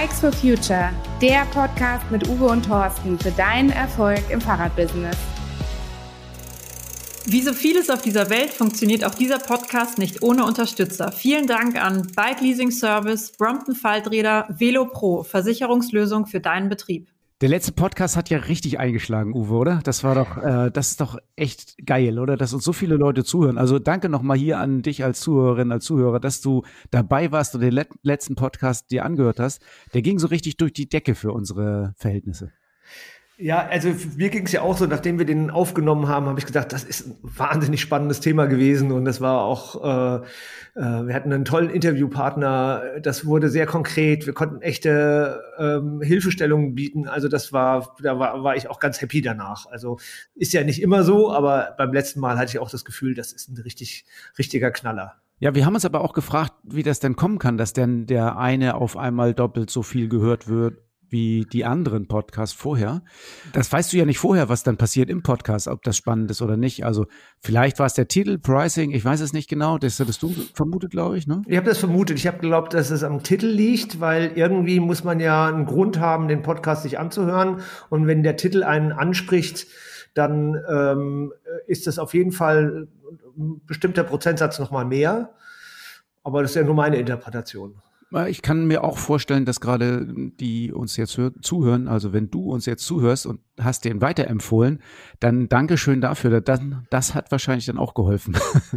Bikes for Future, der Podcast mit Uwe und Thorsten für deinen Erfolg im Fahrradbusiness. Wie so vieles auf dieser Welt funktioniert auch dieser Podcast nicht ohne Unterstützer. Vielen Dank an Bike Leasing Service, Brompton Falträder, Velo Pro, Versicherungslösung für deinen Betrieb. Der letzte Podcast hat ja richtig eingeschlagen, Uwe, oder? Das war doch, äh, das ist doch echt geil, oder? Dass uns so viele Leute zuhören. Also danke nochmal hier an dich als Zuhörerin, als Zuhörer, dass du dabei warst und den let letzten Podcast dir angehört hast. Der ging so richtig durch die Decke für unsere Verhältnisse. Ja, also mir ging es ja auch so, nachdem wir den aufgenommen haben, habe ich gesagt, das ist ein wahnsinnig spannendes Thema gewesen und das war auch, äh, äh, wir hatten einen tollen Interviewpartner, das wurde sehr konkret, wir konnten echte ähm, Hilfestellungen bieten, also das war, da war, war ich auch ganz happy danach. Also ist ja nicht immer so, aber beim letzten Mal hatte ich auch das Gefühl, das ist ein richtig, richtiger Knaller. Ja, wir haben uns aber auch gefragt, wie das denn kommen kann, dass denn der eine auf einmal doppelt so viel gehört wird wie die anderen Podcasts vorher. Das weißt du ja nicht vorher, was dann passiert im Podcast, ob das spannend ist oder nicht. Also vielleicht war es der Titel, Pricing, ich weiß es nicht genau. Das hattest du vermutet, glaube ich, ne? Ich habe das vermutet. Ich habe geglaubt, dass es am Titel liegt, weil irgendwie muss man ja einen Grund haben, den Podcast sich anzuhören. Und wenn der Titel einen anspricht, dann ähm, ist das auf jeden Fall ein bestimmter Prozentsatz nochmal mehr. Aber das ist ja nur meine Interpretation. Ich kann mir auch vorstellen, dass gerade die uns jetzt zuhören, also wenn du uns jetzt zuhörst und hast den weiterempfohlen, dann Dankeschön dafür. Das, das hat wahrscheinlich dann auch geholfen.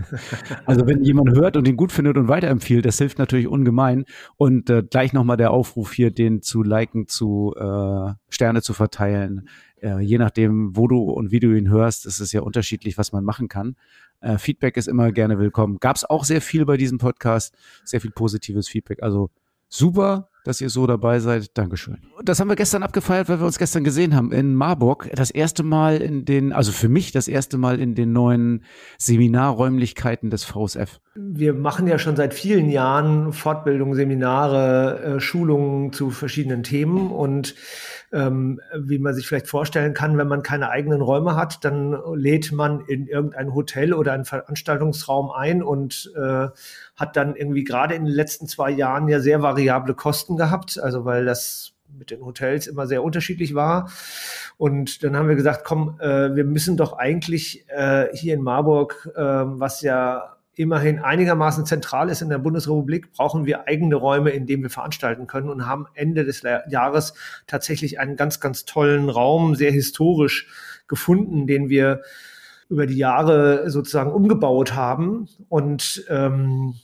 also wenn jemand hört und ihn gut findet und weiterempfiehlt, das hilft natürlich ungemein. Und äh, gleich nochmal der Aufruf hier, den zu liken, zu äh, Sterne zu verteilen. Äh, je nachdem, wo du und wie du ihn hörst, ist es ja unterschiedlich, was man machen kann. Äh, Feedback ist immer gerne willkommen. Gab es auch sehr viel bei diesem Podcast, sehr viel positives Feedback. Also super, dass ihr so dabei seid. Dankeschön. Das haben wir gestern abgefeiert, weil wir uns gestern gesehen haben in Marburg. Das erste Mal in den, also für mich das erste Mal in den neuen Seminarräumlichkeiten des VSF. Wir machen ja schon seit vielen Jahren Fortbildungen, Seminare, äh, Schulungen zu verschiedenen Themen und ähm, wie man sich vielleicht vorstellen kann, wenn man keine eigenen Räume hat, dann lädt man in irgendein Hotel oder einen Veranstaltungsraum ein und äh, hat dann irgendwie gerade in den letzten zwei Jahren ja sehr variable Kosten gehabt, also weil das mit den Hotels immer sehr unterschiedlich war. Und dann haben wir gesagt, komm, äh, wir müssen doch eigentlich äh, hier in Marburg, äh, was ja immerhin einigermaßen zentral ist in der Bundesrepublik, brauchen wir eigene Räume, in denen wir veranstalten können und haben Ende des Jahres tatsächlich einen ganz, ganz tollen Raum, sehr historisch gefunden, den wir über die Jahre sozusagen umgebaut haben und ähm,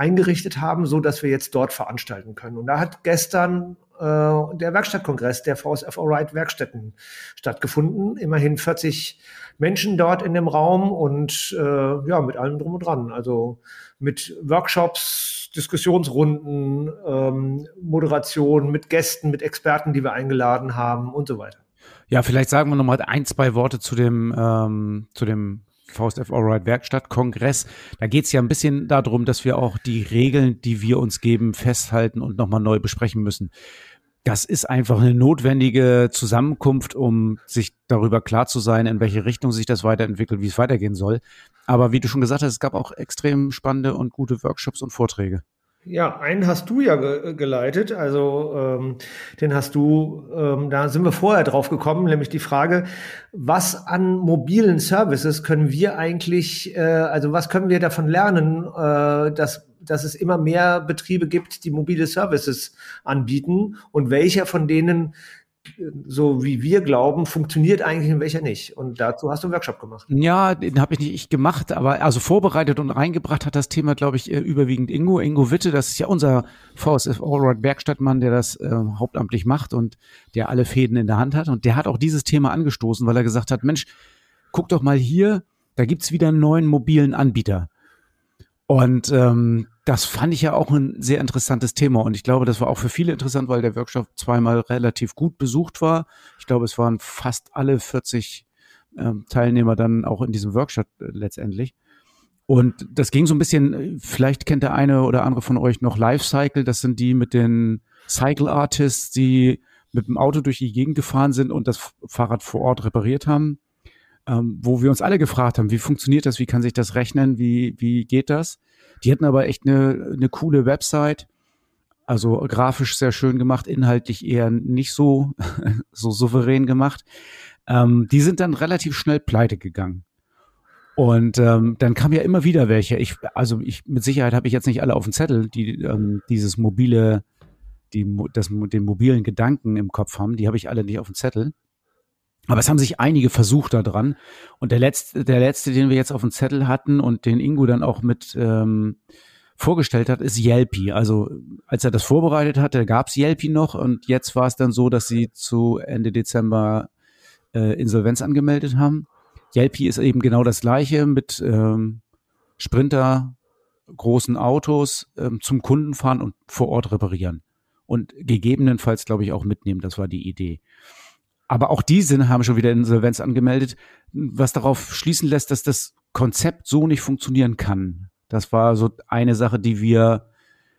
eingerichtet haben, so dass wir jetzt dort veranstalten können. Und da hat gestern äh, der Werkstattkongress der VSF Alright Werkstätten stattgefunden. Immerhin 40 Menschen dort in dem Raum und äh, ja, mit allem drum und dran. Also mit Workshops, Diskussionsrunden, ähm, Moderation, mit Gästen, mit Experten, die wir eingeladen haben und so weiter. Ja, vielleicht sagen wir nochmal ein, zwei Worte zu dem, ähm, zu dem VSF Allright Werkstatt Kongress. Da geht es ja ein bisschen darum, dass wir auch die Regeln, die wir uns geben, festhalten und nochmal neu besprechen müssen das ist einfach eine notwendige Zusammenkunft, um sich darüber klar zu sein, in welche Richtung sich das weiterentwickelt, wie es weitergehen soll. Aber wie du schon gesagt hast, es gab auch extrem spannende und gute Workshops und Vorträge. Ja, einen hast du ja ge geleitet, also ähm, den hast du, ähm, da sind wir vorher drauf gekommen, nämlich die Frage, was an mobilen Services können wir eigentlich, äh, also was können wir davon lernen, äh, dass dass es immer mehr Betriebe gibt, die mobile Services anbieten? Und welcher von denen so wie wir glauben, funktioniert eigentlich und welcher nicht. Und dazu hast du einen Workshop gemacht. Ja, den habe ich nicht ich gemacht, aber also vorbereitet und reingebracht hat das Thema, glaube ich, überwiegend Ingo. Ingo Witte, das ist ja unser VSF Allroad Werkstattmann, der das äh, hauptamtlich macht und der alle Fäden in der Hand hat. Und der hat auch dieses Thema angestoßen, weil er gesagt hat, Mensch, guck doch mal hier, da gibt's wieder einen neuen mobilen Anbieter. Und ähm, das fand ich ja auch ein sehr interessantes Thema. Und ich glaube, das war auch für viele interessant, weil der Workshop zweimal relativ gut besucht war. Ich glaube, es waren fast alle 40 ähm, Teilnehmer dann auch in diesem Workshop äh, letztendlich. Und das ging so ein bisschen, vielleicht kennt der eine oder andere von euch noch Lifecycle. Das sind die mit den Cycle Artists, die mit dem Auto durch die Gegend gefahren sind und das Fahrrad vor Ort repariert haben ähm, wo wir uns alle gefragt haben, wie funktioniert das, wie kann sich das rechnen, wie, wie geht das? Die hatten aber echt eine, eine coole Website, Also grafisch sehr schön gemacht, inhaltlich eher nicht so, so souverän gemacht. Ähm, die sind dann relativ schnell pleite gegangen. Und ähm, dann kam ja immer wieder welche. Ich, also ich mit Sicherheit habe ich jetzt nicht alle auf dem Zettel, die ähm, dieses mobile, die das, den mobilen Gedanken im Kopf haben. Die habe ich alle nicht auf dem Zettel. Aber es haben sich einige versucht da dran. Und der letzte, der letzte, den wir jetzt auf dem Zettel hatten und den Ingo dann auch mit ähm, vorgestellt hat, ist Yelpi. Also als er das vorbereitet hatte, gab es Yelpi noch und jetzt war es dann so, dass sie zu Ende Dezember äh, Insolvenz angemeldet haben. Yelpi ist eben genau das gleiche mit ähm, Sprinter, großen Autos ähm, zum Kunden fahren und vor Ort reparieren. Und gegebenenfalls, glaube ich, auch mitnehmen. Das war die Idee. Aber auch die sind, haben schon wieder Insolvenz angemeldet, was darauf schließen lässt, dass das Konzept so nicht funktionieren kann. Das war so eine Sache, die wir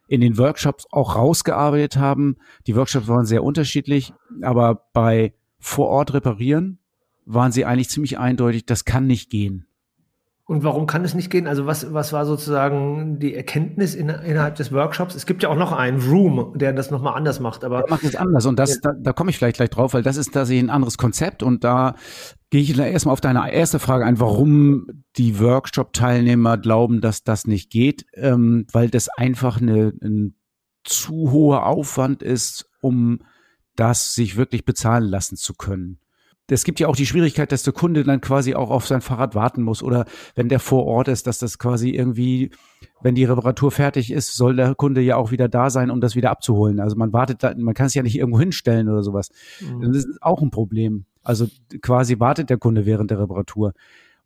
in den Workshops auch rausgearbeitet haben. Die Workshops waren sehr unterschiedlich, aber bei vor Ort reparieren waren sie eigentlich ziemlich eindeutig, das kann nicht gehen. Und warum kann es nicht gehen? Also was, was war sozusagen die Erkenntnis in, innerhalb des Workshops? Es gibt ja auch noch einen Room, der das nochmal anders macht. Aber der macht es anders und das, da, da komme ich vielleicht gleich drauf, weil das ist tatsächlich ein anderes Konzept und da gehe ich erstmal auf deine erste Frage ein, warum die Workshop-Teilnehmer glauben, dass das nicht geht, ähm, weil das einfach eine, ein zu hoher Aufwand ist, um das sich wirklich bezahlen lassen zu können es gibt ja auch die Schwierigkeit, dass der Kunde dann quasi auch auf sein Fahrrad warten muss oder wenn der vor Ort ist, dass das quasi irgendwie, wenn die Reparatur fertig ist, soll der Kunde ja auch wieder da sein, um das wieder abzuholen. Also man wartet da, man kann es ja nicht irgendwo hinstellen oder sowas. Mhm. Das ist auch ein Problem. Also quasi wartet der Kunde während der Reparatur.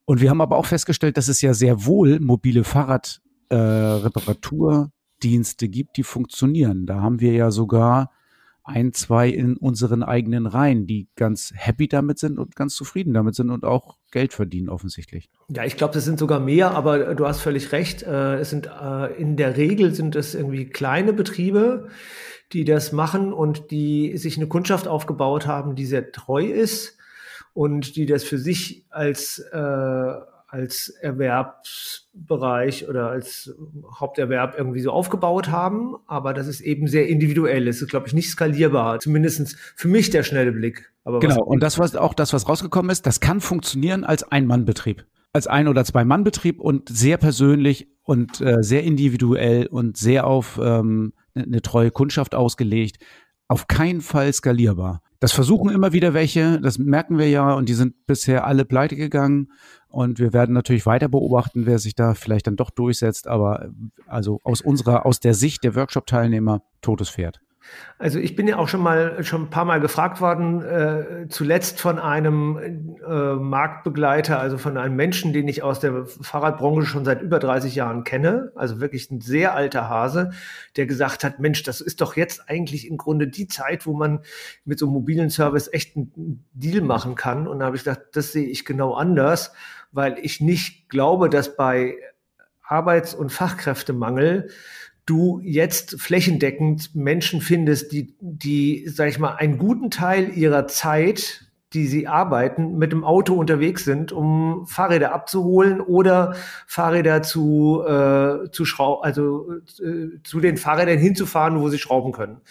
Und wir haben aber auch festgestellt, dass es ja sehr wohl mobile Fahrradreparaturdienste äh, gibt, die funktionieren. Da haben wir ja sogar ein, zwei in unseren eigenen Reihen, die ganz happy damit sind und ganz zufrieden damit sind und auch Geld verdienen offensichtlich. Ja, ich glaube, das sind sogar mehr, aber du hast völlig recht. Äh, es sind äh, in der Regel sind es irgendwie kleine Betriebe, die das machen und die sich eine Kundschaft aufgebaut haben, die sehr treu ist und die das für sich als äh, als Erwerbsbereich oder als Haupterwerb irgendwie so aufgebaut haben. Aber das ist eben sehr individuell. Es ist, glaube ich, nicht skalierbar. Zumindest für mich der schnelle Blick. Aber genau. Und das was auch das, was rausgekommen ist, das kann funktionieren als Ein-Mann-Betrieb. Als Ein- oder Zwei-Mann-Betrieb und sehr persönlich und äh, sehr individuell und sehr auf ähm, eine ne treue Kundschaft ausgelegt. Auf keinen Fall skalierbar. Das versuchen immer wieder welche, das merken wir ja, und die sind bisher alle pleite gegangen. Und wir werden natürlich weiter beobachten, wer sich da vielleicht dann doch durchsetzt. Aber also aus unserer, aus der Sicht der Workshop-Teilnehmer, totes Pferd. Also ich bin ja auch schon mal schon ein paar Mal gefragt worden, äh, zuletzt von einem äh, Marktbegleiter, also von einem Menschen, den ich aus der Fahrradbranche schon seit über 30 Jahren kenne, also wirklich ein sehr alter Hase, der gesagt hat, Mensch, das ist doch jetzt eigentlich im Grunde die Zeit, wo man mit so einem mobilen Service echt einen Deal machen kann. Und da habe ich gedacht, das sehe ich genau anders, weil ich nicht glaube, dass bei Arbeits- und Fachkräftemangel du jetzt flächendeckend Menschen findest, die, die, sag ich mal, einen guten Teil ihrer Zeit, die sie arbeiten, mit dem Auto unterwegs sind, um Fahrräder abzuholen oder Fahrräder zu, äh, zu schrauben, also äh, zu den Fahrrädern hinzufahren, wo sie schrauben können.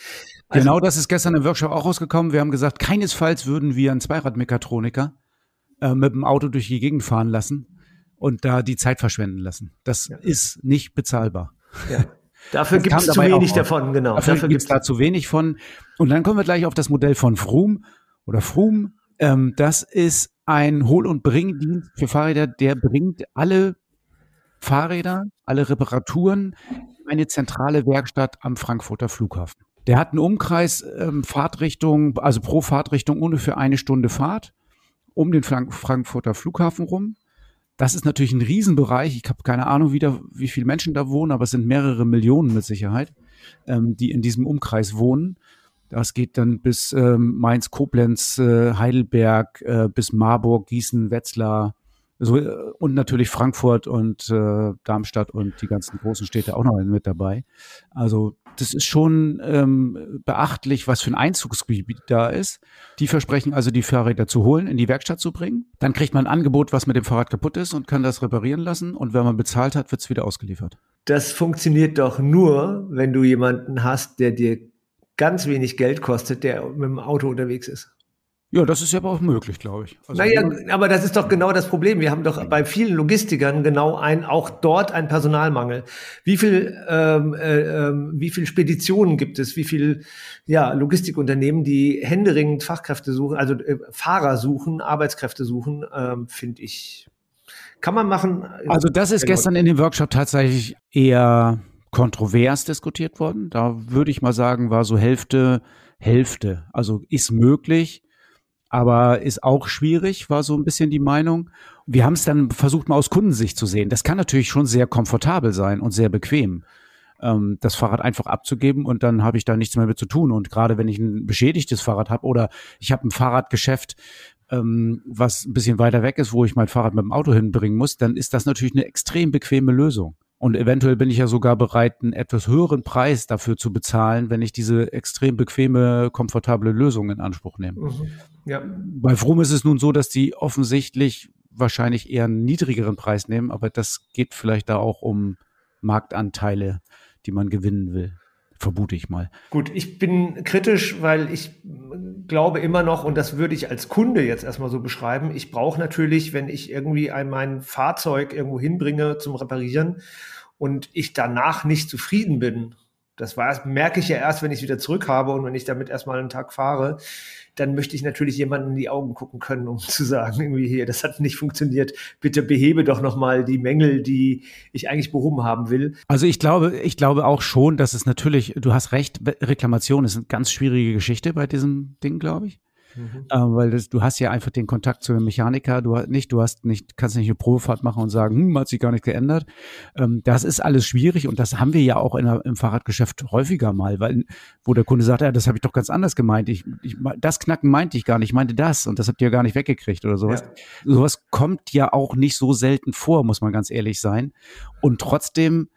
Also, genau das ist gestern im Workshop auch rausgekommen. Wir haben gesagt, keinesfalls würden wir einen Zweiradmechatroniker äh, mit dem Auto durch die Gegend fahren lassen und da die Zeit verschwenden lassen. Das ja. ist nicht bezahlbar. Ja. Dafür gibt es zu wenig davon, genau. Dafür, Dafür gibt es da zu wenig von. Und dann kommen wir gleich auf das Modell von Froome oder Froome. Ähm, das ist ein Hol- und Bringdienst für Fahrräder, der bringt alle Fahrräder, alle Reparaturen in eine zentrale Werkstatt am Frankfurter Flughafen. Der hat einen Umkreis ähm, Fahrtrichtung, also pro Fahrtrichtung ungefähr eine Stunde Fahrt um den Frank Frankfurter Flughafen rum. Das ist natürlich ein Riesenbereich. Ich habe keine Ahnung wieder, wie viele Menschen da wohnen, aber es sind mehrere Millionen mit Sicherheit, ähm, die in diesem Umkreis wohnen. Das geht dann bis ähm, Mainz, Koblenz, äh, Heidelberg, äh, bis Marburg, Gießen, Wetzlar, So, äh, und natürlich Frankfurt und äh, Darmstadt und die ganzen großen Städte auch noch mit dabei. Also das ist schon ähm, beachtlich, was für ein Einzugsgebiet da ist. Die versprechen also, die Fahrräder zu holen, in die Werkstatt zu bringen. Dann kriegt man ein Angebot, was mit dem Fahrrad kaputt ist und kann das reparieren lassen. Und wenn man bezahlt hat, wird es wieder ausgeliefert. Das funktioniert doch nur, wenn du jemanden hast, der dir ganz wenig Geld kostet, der mit dem Auto unterwegs ist. Ja, das ist ja aber auch möglich, glaube ich. Also naja, aber das ist doch genau das Problem. Wir haben doch bei vielen Logistikern genau ein, auch dort einen Personalmangel. Wie viel, ähm, äh, ähm, wie viel Speditionen gibt es? Wie viel, ja, Logistikunternehmen, die händeringend Fachkräfte suchen, also äh, Fahrer suchen, Arbeitskräfte suchen, ähm, finde ich, kann man machen. Also das ist gestern in dem Workshop tatsächlich eher kontrovers diskutiert worden. Da würde ich mal sagen, war so Hälfte, Hälfte. Also ist möglich aber ist auch schwierig, war so ein bisschen die Meinung. Wir haben es dann versucht, mal aus Kundensicht zu sehen. Das kann natürlich schon sehr komfortabel sein und sehr bequem, ähm, das Fahrrad einfach abzugeben und dann habe ich da nichts mehr mit zu tun. Und gerade wenn ich ein beschädigtes Fahrrad habe oder ich habe ein Fahrradgeschäft, ähm, was ein bisschen weiter weg ist, wo ich mein Fahrrad mit dem Auto hinbringen muss, dann ist das natürlich eine extrem bequeme Lösung. Und eventuell bin ich ja sogar bereit, einen etwas höheren Preis dafür zu bezahlen, wenn ich diese extrem bequeme, komfortable Lösung in Anspruch nehme. Mhm. Ja. Bei Fromm ist es nun so, dass die offensichtlich wahrscheinlich eher einen niedrigeren Preis nehmen, aber das geht vielleicht da auch um Marktanteile, die man gewinnen will vermute ich mal. Gut, ich bin kritisch, weil ich glaube immer noch, und das würde ich als Kunde jetzt erstmal so beschreiben, ich brauche natürlich, wenn ich irgendwie ein, mein Fahrzeug irgendwo hinbringe zum Reparieren und ich danach nicht zufrieden bin, das war, merke ich ja erst, wenn ich es wieder zurück habe und wenn ich damit erstmal einen Tag fahre, dann möchte ich natürlich jemanden in die Augen gucken können, um zu sagen, irgendwie hier, das hat nicht funktioniert. Bitte behebe doch nochmal die Mängel, die ich eigentlich behoben haben will. Also ich glaube, ich glaube auch schon, dass es natürlich, du hast recht, Reklamation ist eine ganz schwierige Geschichte bei diesem Ding, glaube ich. Mhm. Äh, weil das, du hast ja einfach den Kontakt zu dem Mechaniker, du hast nicht, du hast nicht, kannst nicht eine Probefahrt machen und sagen, hm, hat sich gar nicht geändert. Ähm, das ist alles schwierig und das haben wir ja auch in der, im Fahrradgeschäft häufiger mal, weil wo der Kunde sagt, ja, das habe ich doch ganz anders gemeint. Ich, ich, das Knacken meinte ich gar nicht, ich meinte das und das habt ihr gar nicht weggekriegt oder sowas. Ja. Sowas kommt ja auch nicht so selten vor, muss man ganz ehrlich sein. Und trotzdem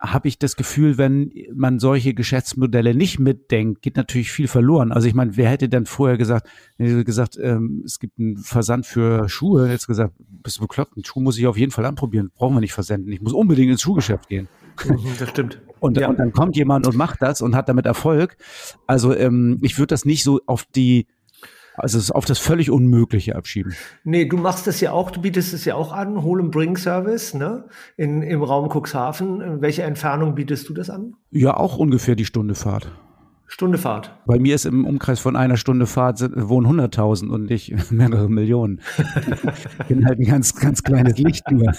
habe ich das Gefühl, wenn man solche Geschäftsmodelle nicht mitdenkt, geht natürlich viel verloren. Also ich meine, wer hätte dann vorher gesagt, gesagt, ähm, es gibt einen Versand für Schuhe, jetzt gesagt, bist du bekloppt, einen Schuh muss ich auf jeden Fall anprobieren, brauchen wir nicht versenden. Ich muss unbedingt ins Schuhgeschäft gehen. Mhm, das stimmt. Und, ja. und dann kommt jemand und macht das und hat damit Erfolg. Also ähm, ich würde das nicht so auf die also es auf das völlig Unmögliche abschieben. Nee, du machst das ja auch, du bietest es ja auch an, Hol and Bring Service, ne? In, Im Raum Cuxhaven. In welcher Entfernung bietest du das an? Ja, auch ungefähr die Stunde Fahrt. Stunde Fahrt. Bei mir ist im Umkreis von einer Stunde Fahrt wohnen 100.000 und nicht mehrere Millionen. ich bin halt ein ganz, ganz kleines Licht nur.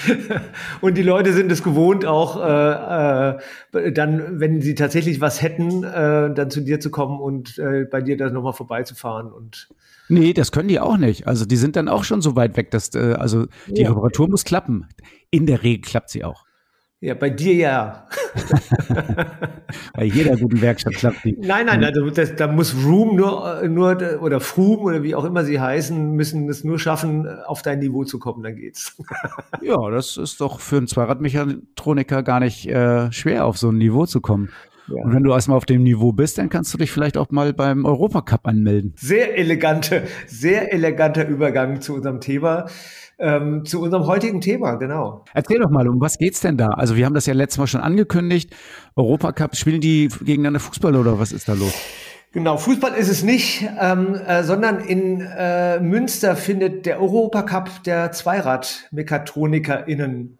und die Leute sind es gewohnt, auch äh, äh, dann, wenn sie tatsächlich was hätten, äh, dann zu dir zu kommen und äh, bei dir dann nochmal vorbeizufahren und Nee, das können die auch nicht. Also die sind dann auch schon so weit weg, dass äh, also die ja. Reparatur muss klappen. In der Regel klappt sie auch. Ja, bei dir ja. bei jeder guten Werkstatt klappt die. Nein, nein, also das, da muss Room nur, nur oder Froom oder wie auch immer sie heißen, müssen es nur schaffen, auf dein Niveau zu kommen, dann geht's. ja, das ist doch für einen Zweiradmechatroniker gar nicht äh, schwer, auf so ein Niveau zu kommen. Ja. Und wenn du erstmal auf dem Niveau bist, dann kannst du dich vielleicht auch mal beim Europacup anmelden. Sehr elegante, sehr eleganter Übergang zu unserem Thema ähm, zu unserem heutigen Thema, genau. Erzähl doch mal, um was geht's denn da? Also wir haben das ja letztes Mal schon angekündigt. Europacup, spielen die gegeneinander Fußball oder was ist da los? Genau, Fußball ist es nicht, ähm, äh, sondern in äh, Münster findet der Europacup der Zweirad-MechatronikerInnen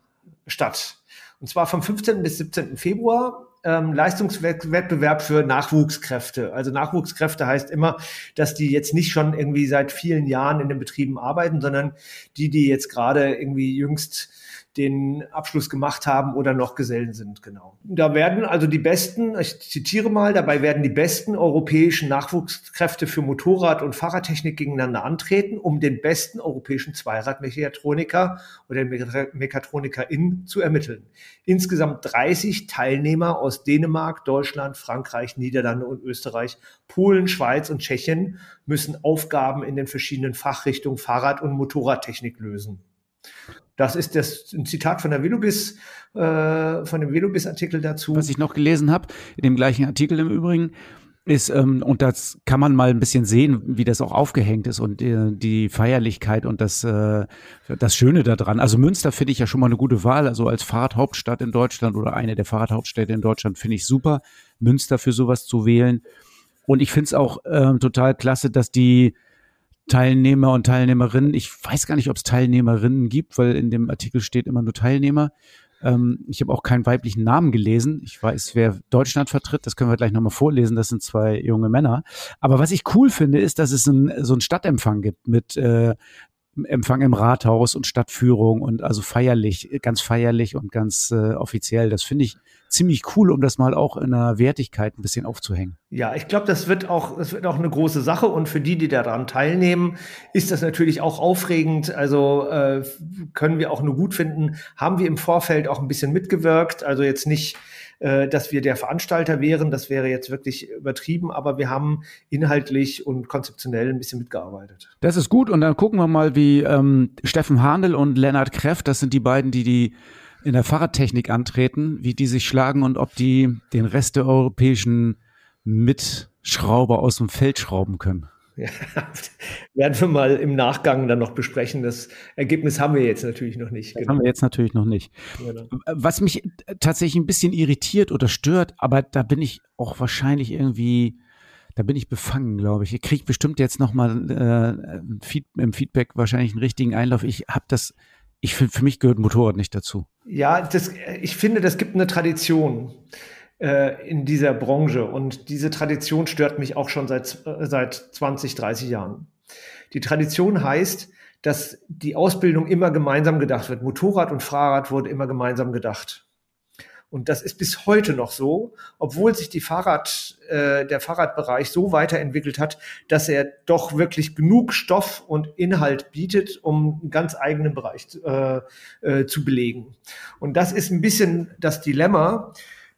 statt. Und zwar vom 15. bis 17. Februar ähm, Leistungswettbewerb für Nachwuchskräfte. Also Nachwuchskräfte heißt immer, dass die jetzt nicht schon irgendwie seit vielen Jahren in den Betrieben arbeiten, sondern die, die jetzt gerade irgendwie jüngst den Abschluss gemacht haben oder noch Gesellen sind, genau. Da werden also die besten, ich zitiere mal, dabei werden die besten europäischen Nachwuchskräfte für Motorrad- und Fahrradtechnik gegeneinander antreten, um den besten europäischen Zweiradmechatroniker oder Mechatroniker-In zu ermitteln. Insgesamt 30 Teilnehmer aus Dänemark, Deutschland, Frankreich, Niederlande und Österreich, Polen, Schweiz und Tschechien müssen Aufgaben in den verschiedenen Fachrichtungen Fahrrad- und Motorradtechnik lösen. Das ist das ein Zitat von der Velobis, äh, von dem Velobis-Artikel dazu. Was ich noch gelesen habe, in dem gleichen Artikel im Übrigen, ist, ähm, und das kann man mal ein bisschen sehen, wie das auch aufgehängt ist und äh, die Feierlichkeit und das, äh, das Schöne daran. Also Münster finde ich ja schon mal eine gute Wahl. Also als Fahrradhauptstadt in Deutschland oder eine der Fahrradhauptstädte in Deutschland finde ich super, Münster für sowas zu wählen. Und ich finde es auch äh, total klasse, dass die Teilnehmer und Teilnehmerinnen, ich weiß gar nicht, ob es Teilnehmerinnen gibt, weil in dem Artikel steht immer nur Teilnehmer. Ähm, ich habe auch keinen weiblichen Namen gelesen. Ich weiß, wer Deutschland vertritt, das können wir gleich nochmal vorlesen. Das sind zwei junge Männer. Aber was ich cool finde, ist, dass es ein, so einen Stadtempfang gibt mit äh, Empfang im Rathaus und Stadtführung und also feierlich, ganz feierlich und ganz äh, offiziell. Das finde ich ziemlich cool, um das mal auch in der Wertigkeit ein bisschen aufzuhängen. Ja, ich glaube, das wird auch, das wird auch eine große Sache und für die, die daran teilnehmen, ist das natürlich auch aufregend. Also äh, können wir auch nur gut finden. Haben wir im Vorfeld auch ein bisschen mitgewirkt. Also jetzt nicht äh, dass wir der Veranstalter wären. Das wäre jetzt wirklich übertrieben, aber wir haben inhaltlich und konzeptionell ein bisschen mitgearbeitet. Das ist gut und dann gucken wir mal, wie ähm, Steffen Handel und Lennart Kreft, das sind die beiden, die die in der Fahrradtechnik antreten, wie die sich schlagen und ob die den Rest der europäischen Mitschrauber aus dem Feld schrauben können. Ja, werden wir mal im Nachgang dann noch besprechen. Das Ergebnis haben wir jetzt natürlich noch nicht. Das genau. haben wir jetzt natürlich noch nicht. Genau. Was mich tatsächlich ein bisschen irritiert oder stört, aber da bin ich auch wahrscheinlich irgendwie, da bin ich befangen, glaube ich. Ihr kriegt bestimmt jetzt noch mal äh, im Feedback wahrscheinlich einen richtigen Einlauf. Ich habe das, ich finde, für mich gehört Motorrad nicht dazu. Ja, das, ich finde, das gibt eine Tradition äh, in dieser Branche. Und diese Tradition stört mich auch schon seit, äh, seit 20, 30 Jahren. Die Tradition heißt, dass die Ausbildung immer gemeinsam gedacht wird. Motorrad und Fahrrad wurde immer gemeinsam gedacht. Und das ist bis heute noch so, obwohl sich die Fahrrad, äh, der Fahrradbereich so weiterentwickelt hat, dass er doch wirklich genug Stoff und Inhalt bietet, um einen ganz eigenen Bereich äh, äh, zu belegen. Und das ist ein bisschen das Dilemma,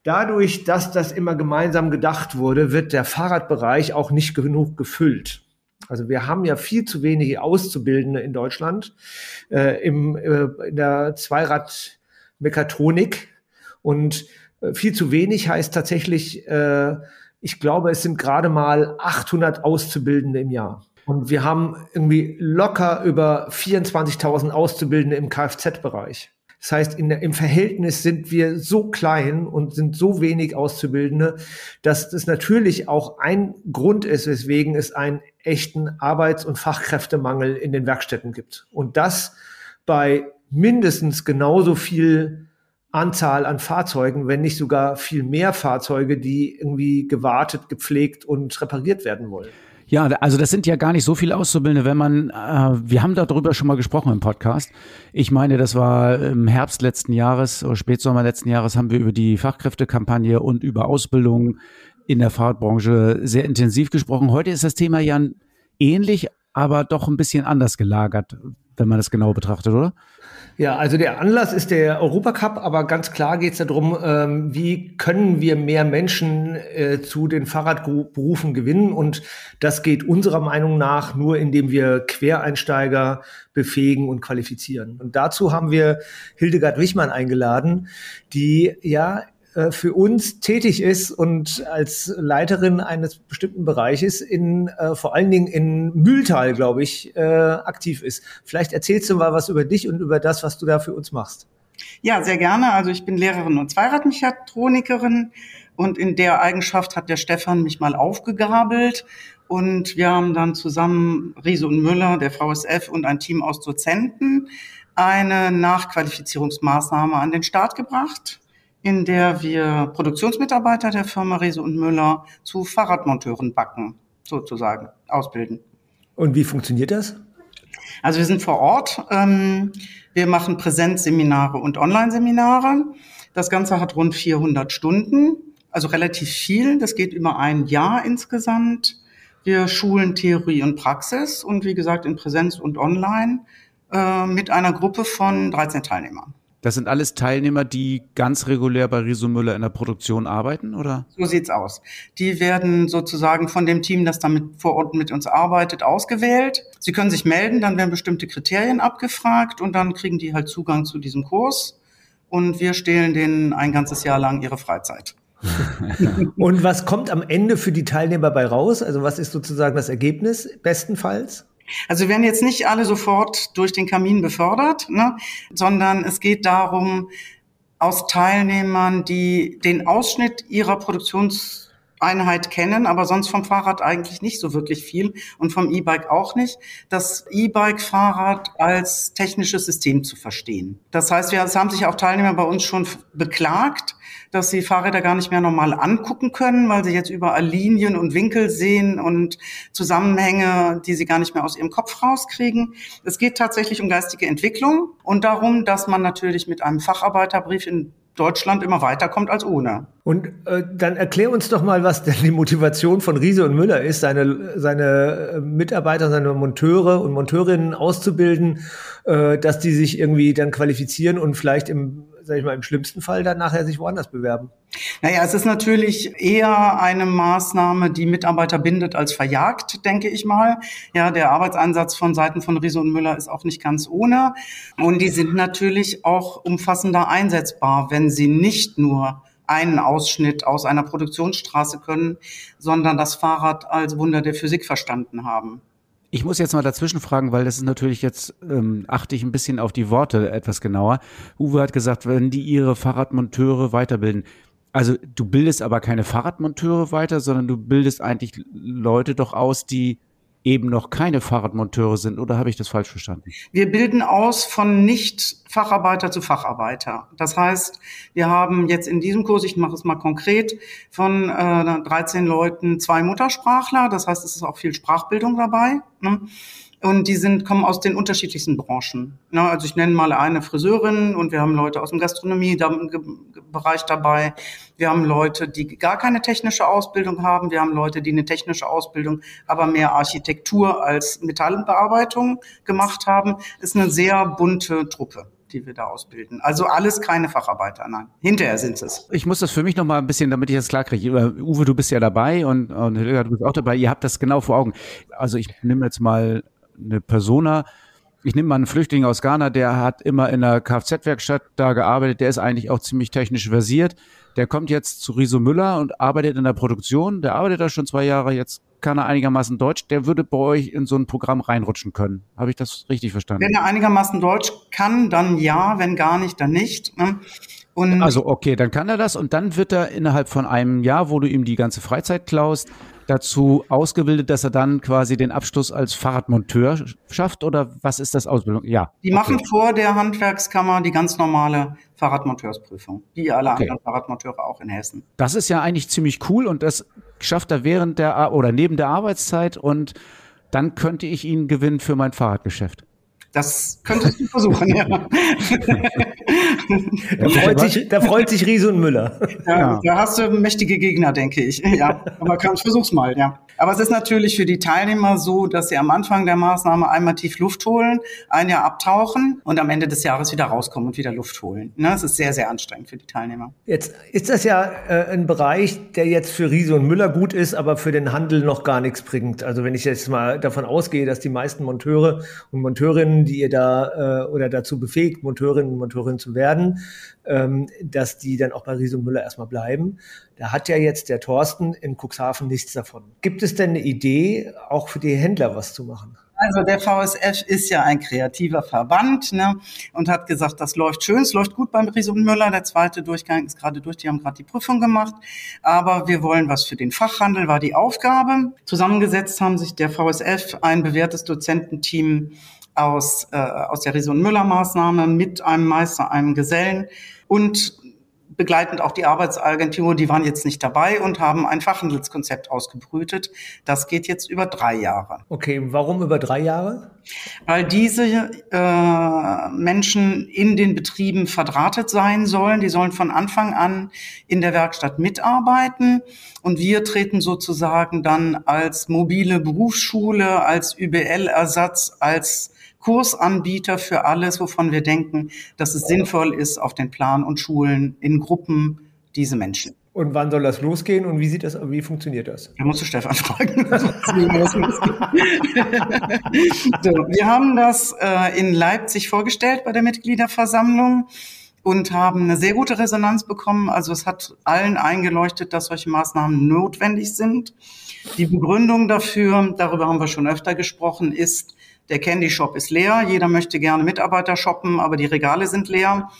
Dadurch, dass das immer gemeinsam gedacht wurde, wird der Fahrradbereich auch nicht genug gefüllt. Also wir haben ja viel zu wenige Auszubildende in Deutschland äh, im, äh, in der Zweirad-Mechatronik und äh, viel zu wenig heißt tatsächlich, äh, ich glaube, es sind gerade mal 800 Auszubildende im Jahr. Und wir haben irgendwie locker über 24.000 Auszubildende im Kfz-Bereich. Das heißt, in, im Verhältnis sind wir so klein und sind so wenig Auszubildende, dass das natürlich auch ein Grund ist, weswegen es einen echten Arbeits- und Fachkräftemangel in den Werkstätten gibt. Und das bei mindestens genauso viel Anzahl an Fahrzeugen, wenn nicht sogar viel mehr Fahrzeuge, die irgendwie gewartet, gepflegt und repariert werden wollen. Ja, also das sind ja gar nicht so viele Auszubildende, wenn man, äh, wir haben darüber schon mal gesprochen im Podcast. Ich meine, das war im Herbst letzten Jahres oder Spätsommer letzten Jahres haben wir über die Fachkräftekampagne und über Ausbildung in der Fahrradbranche sehr intensiv gesprochen. Heute ist das Thema ja ähnlich, aber doch ein bisschen anders gelagert, wenn man das genau betrachtet, oder? Ja, also der Anlass ist der Europacup, aber ganz klar geht es darum, ähm, wie können wir mehr Menschen äh, zu den Fahrradberufen gewinnen. Und das geht unserer Meinung nach nur, indem wir Quereinsteiger befähigen und qualifizieren. Und dazu haben wir Hildegard Wichmann eingeladen, die ja für uns tätig ist und als Leiterin eines bestimmten Bereiches in äh, vor allen Dingen in Mühltal, glaube ich, äh, aktiv ist. Vielleicht erzählst du mal was über dich und über das, was du da für uns machst. Ja, sehr gerne. Also ich bin Lehrerin und Zweiradmechatronikerin und in der Eigenschaft hat der Stefan mich mal aufgegabelt und wir haben dann zusammen Riese und Müller, der VSF und ein Team aus Dozenten eine Nachqualifizierungsmaßnahme an den Start gebracht in der wir Produktionsmitarbeiter der Firma Riese und Müller zu Fahrradmonteuren backen, sozusagen, ausbilden. Und wie funktioniert das? Also wir sind vor Ort. Ähm, wir machen Präsenzseminare und Online-Seminare. Das Ganze hat rund 400 Stunden, also relativ viel. Das geht über ein Jahr insgesamt. Wir schulen Theorie und Praxis und wie gesagt in Präsenz und Online äh, mit einer Gruppe von 13 Teilnehmern. Das sind alles Teilnehmer, die ganz regulär bei Riso Müller in der Produktion arbeiten, oder? So sieht's aus. Die werden sozusagen von dem Team, das damit vor Ort mit uns arbeitet, ausgewählt. Sie können sich melden, dann werden bestimmte Kriterien abgefragt und dann kriegen die halt Zugang zu diesem Kurs. Und wir stehlen denen ein ganzes Jahr lang ihre Freizeit. und was kommt am Ende für die Teilnehmer bei raus? Also was ist sozusagen das Ergebnis bestenfalls? Also wir werden jetzt nicht alle sofort durch den Kamin befördert, ne, sondern es geht darum, aus Teilnehmern, die den Ausschnitt ihrer Produktions Einheit kennen, aber sonst vom Fahrrad eigentlich nicht so wirklich viel und vom E-Bike auch nicht, das E-Bike-Fahrrad als technisches System zu verstehen. Das heißt, wir, es haben sich auch Teilnehmer bei uns schon beklagt, dass sie Fahrräder gar nicht mehr normal angucken können, weil sie jetzt überall Linien und Winkel sehen und Zusammenhänge, die sie gar nicht mehr aus ihrem Kopf rauskriegen. Es geht tatsächlich um geistige Entwicklung und darum, dass man natürlich mit einem Facharbeiterbrief in Deutschland immer weiterkommt als ohne. Und äh, dann erklär uns doch mal, was denn die Motivation von Riese und Müller ist, seine, seine äh, Mitarbeiter, seine Monteure und Monteurinnen auszubilden, äh, dass die sich irgendwie dann qualifizieren und vielleicht im sag ich mal, im schlimmsten Fall dann nachher sich woanders bewerben? Naja, es ist natürlich eher eine Maßnahme, die Mitarbeiter bindet als verjagt, denke ich mal. Ja, der Arbeitseinsatz von Seiten von Riese und Müller ist auch nicht ganz ohne. Und die sind natürlich auch umfassender einsetzbar, wenn sie nicht nur einen Ausschnitt aus einer Produktionsstraße können, sondern das Fahrrad als Wunder der Physik verstanden haben. Ich muss jetzt mal dazwischen fragen, weil das ist natürlich jetzt, ähm, achte ich ein bisschen auf die Worte etwas genauer. Uwe hat gesagt, wenn die ihre Fahrradmonteure weiterbilden. Also du bildest aber keine Fahrradmonteure weiter, sondern du bildest eigentlich Leute doch aus, die eben noch keine Fahrradmonteure sind, oder habe ich das falsch verstanden? Wir bilden aus von Nicht-Facharbeiter zu Facharbeiter. Das heißt, wir haben jetzt in diesem Kurs, ich mache es mal konkret, von äh, 13 Leuten zwei Muttersprachler. Das heißt, es ist auch viel Sprachbildung dabei. Ne? Und die sind, kommen aus den unterschiedlichsten Branchen. Ja, ne, also ich nenne mal eine Friseurin und wir haben Leute aus dem Gastronomiebereich dabei. Wir haben Leute, die gar keine technische Ausbildung haben. Wir haben Leute, die eine technische Ausbildung, aber mehr Architektur als Metallbearbeitung gemacht haben. ist eine sehr bunte Truppe die wir da ausbilden. Also alles keine Facharbeiter, nein. Hinterher sind es. Ich muss das für mich noch mal ein bisschen, damit ich das klar kriege. Uwe, du bist ja dabei und, und Hilga, du bist auch dabei. Ihr habt das genau vor Augen. Also ich nehme jetzt mal eine Persona, ich nehme mal einen Flüchtling aus Ghana, der hat immer in einer Kfz-Werkstatt da gearbeitet, der ist eigentlich auch ziemlich technisch versiert. Der kommt jetzt zu Riso Müller und arbeitet in der Produktion, der arbeitet da schon zwei Jahre, jetzt kann er einigermaßen Deutsch, der würde bei euch in so ein Programm reinrutschen können. Habe ich das richtig verstanden? Wenn er einigermaßen Deutsch kann, dann ja, wenn gar nicht, dann nicht. Ne? Und also okay, dann kann er das und dann wird er innerhalb von einem Jahr, wo du ihm die ganze Freizeit klaust, dazu ausgebildet, dass er dann quasi den Abschluss als Fahrradmonteur schafft oder was ist das Ausbildung? Ja. Die okay. machen vor der Handwerkskammer die ganz normale Fahrradmonteursprüfung, wie alle okay. anderen Fahrradmonteure auch in Hessen. Das ist ja eigentlich ziemlich cool und das schafft er während der oder neben der Arbeitszeit und dann könnte ich ihn gewinnen für mein Fahrradgeschäft. Das könntest du versuchen, ja. da, freut sich, da freut sich Riese und Müller. Ja, ja. Da hast du mächtige Gegner, denke ich. Ja, aber kann, versuch's mal, ja. Aber es ist natürlich für die Teilnehmer so, dass sie am Anfang der Maßnahme einmal tief Luft holen, ein Jahr abtauchen und am Ende des Jahres wieder rauskommen und wieder Luft holen. Ne? Das ist sehr, sehr anstrengend für die Teilnehmer. Jetzt ist das ja äh, ein Bereich, der jetzt für Riese und Müller gut ist, aber für den Handel noch gar nichts bringt. Also wenn ich jetzt mal davon ausgehe, dass die meisten Monteure und Monteurinnen, die ihr da äh, oder dazu befähigt, Monteurinnen und Monteurinnen zu werden, ähm, dass die dann auch bei Riese und Müller erstmal bleiben. Da hat ja jetzt der Thorsten in Cuxhaven nichts davon. Gibt es denn eine Idee, auch für die Händler was zu machen? Also der VSF ist ja ein kreativer Verband ne, und hat gesagt, das läuft schön, es läuft gut beim Ries und Müller. Der zweite Durchgang ist gerade durch, die haben gerade die Prüfung gemacht. Aber wir wollen was für den Fachhandel, war die Aufgabe. Zusammengesetzt haben sich der VSF, ein bewährtes Dozententeam aus, äh, aus der Ries und Müller Maßnahme mit einem Meister, einem Gesellen und begleitend auch die Arbeitsagentur, die waren jetzt nicht dabei und haben ein Fachhandelskonzept ausgebrütet. Das geht jetzt über drei Jahre. Okay, warum über drei Jahre? Weil diese äh, Menschen in den Betrieben verdrahtet sein sollen. Die sollen von Anfang an in der Werkstatt mitarbeiten. Und wir treten sozusagen dann als mobile Berufsschule, als UBL-Ersatz, als Kursanbieter für alles, wovon wir denken, dass es sinnvoll ist, auf den Plan und Schulen in Gruppen diese Menschen. Und wann soll das losgehen und wie sieht das, wie funktioniert das? Da musst du Stefan fragen. so, wir haben das äh, in Leipzig vorgestellt bei der Mitgliederversammlung und haben eine sehr gute Resonanz bekommen. Also es hat allen eingeleuchtet, dass solche Maßnahmen notwendig sind. Die Begründung dafür, darüber haben wir schon öfter gesprochen, ist, der Candy Shop ist leer. Jeder möchte gerne Mitarbeiter shoppen, aber die Regale sind leer.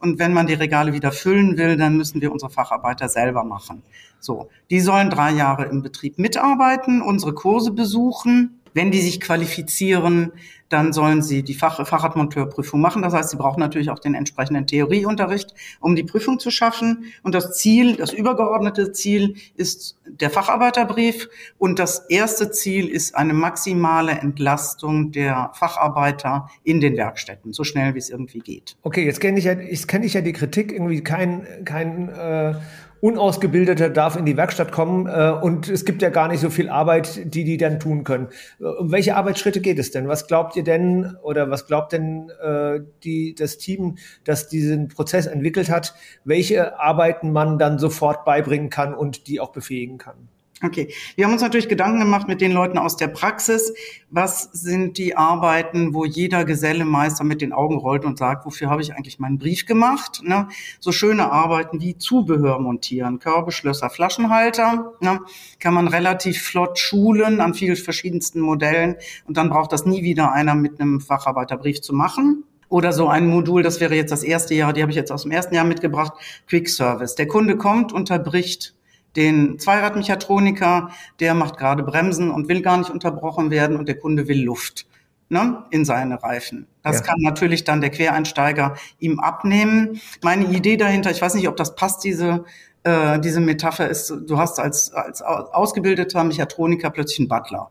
Und wenn man die Regale wieder füllen will, dann müssen wir unsere Facharbeiter selber machen. So. Die sollen drei Jahre im Betrieb mitarbeiten, unsere Kurse besuchen. Wenn die sich qualifizieren, dann sollen sie die Fach Fahrradmonteurprüfung machen. Das heißt, sie brauchen natürlich auch den entsprechenden Theorieunterricht, um die Prüfung zu schaffen. Und das Ziel, das übergeordnete Ziel ist der Facharbeiterbrief. Und das erste Ziel ist eine maximale Entlastung der Facharbeiter in den Werkstätten, so schnell wie es irgendwie geht. Okay, jetzt kenne ich ja, ich kenne ich ja die Kritik irgendwie kein, kein äh Unausgebildeter darf in die Werkstatt kommen äh, und es gibt ja gar nicht so viel Arbeit, die die dann tun können. Äh, um welche Arbeitsschritte geht es denn? Was glaubt ihr denn oder was glaubt denn äh, die, das Team, das diesen Prozess entwickelt hat, welche Arbeiten man dann sofort beibringen kann und die auch befähigen kann? Okay, wir haben uns natürlich Gedanken gemacht mit den Leuten aus der Praxis. Was sind die Arbeiten, wo jeder Gesellemeister mit den Augen rollt und sagt, wofür habe ich eigentlich meinen Brief gemacht? Ne? So schöne Arbeiten wie Zubehör montieren, Körbeschlösser, Flaschenhalter, ne? kann man relativ flott schulen an vielen verschiedensten Modellen und dann braucht das nie wieder einer mit einem Facharbeiterbrief zu machen. Oder so ein Modul, das wäre jetzt das erste Jahr, die habe ich jetzt aus dem ersten Jahr mitgebracht, Quick Service. Der Kunde kommt, unterbricht den Zweiradmechatroniker, der macht gerade Bremsen und will gar nicht unterbrochen werden und der Kunde will Luft ne, in seine Reifen. Das ja. kann natürlich dann der Quereinsteiger ihm abnehmen. Meine Idee dahinter, ich weiß nicht, ob das passt, diese äh, diese Metapher ist, du hast als, als ausgebildeter Mechatroniker plötzlich einen Butler.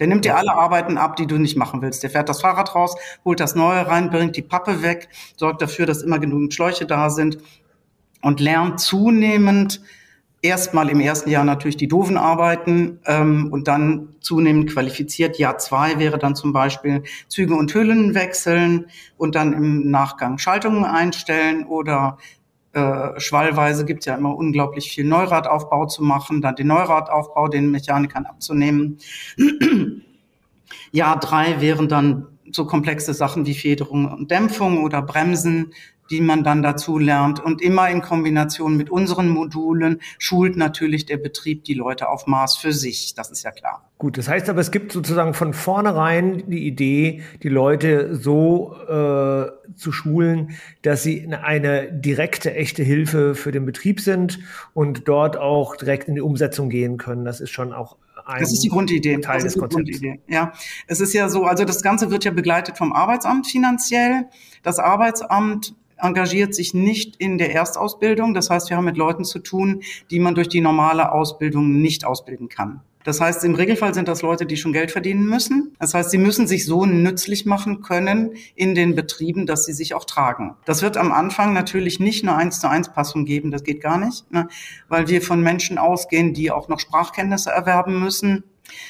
Der nimmt dir alle Arbeiten ab, die du nicht machen willst. Der fährt das Fahrrad raus, holt das Neue rein, bringt die Pappe weg, sorgt dafür, dass immer genügend Schläuche da sind und lernt zunehmend erstmal im ersten Jahr natürlich die doofen Arbeiten ähm, und dann zunehmend qualifiziert. Jahr zwei wäre dann zum Beispiel Züge und Hüllen wechseln und dann im Nachgang Schaltungen einstellen oder äh, schwallweise gibt es ja immer unglaublich viel Neuradaufbau zu machen, dann den Neuradaufbau den Mechanikern abzunehmen. Jahr drei wären dann so komplexe Sachen wie Federung und Dämpfung oder Bremsen, die man dann dazu lernt. Und immer in Kombination mit unseren Modulen schult natürlich der Betrieb die Leute auf Maß für sich. Das ist ja klar. Gut, das heißt aber, es gibt sozusagen von vornherein die Idee, die Leute so äh, zu schulen, dass sie eine direkte, echte Hilfe für den Betrieb sind und dort auch direkt in die Umsetzung gehen können. Das ist schon auch ein das ist die Grundidee. Teil des Konzepts. Ja, es ist ja so, also das Ganze wird ja begleitet vom Arbeitsamt finanziell. Das Arbeitsamt engagiert sich nicht in der Erstausbildung. Das heißt, wir haben mit Leuten zu tun, die man durch die normale Ausbildung nicht ausbilden kann. Das heißt, im Regelfall sind das Leute, die schon Geld verdienen müssen. Das heißt, sie müssen sich so nützlich machen können in den Betrieben, dass sie sich auch tragen. Das wird am Anfang natürlich nicht eine eins zu eins Passung geben, das geht gar nicht, ne? weil wir von Menschen ausgehen, die auch noch Sprachkenntnisse erwerben müssen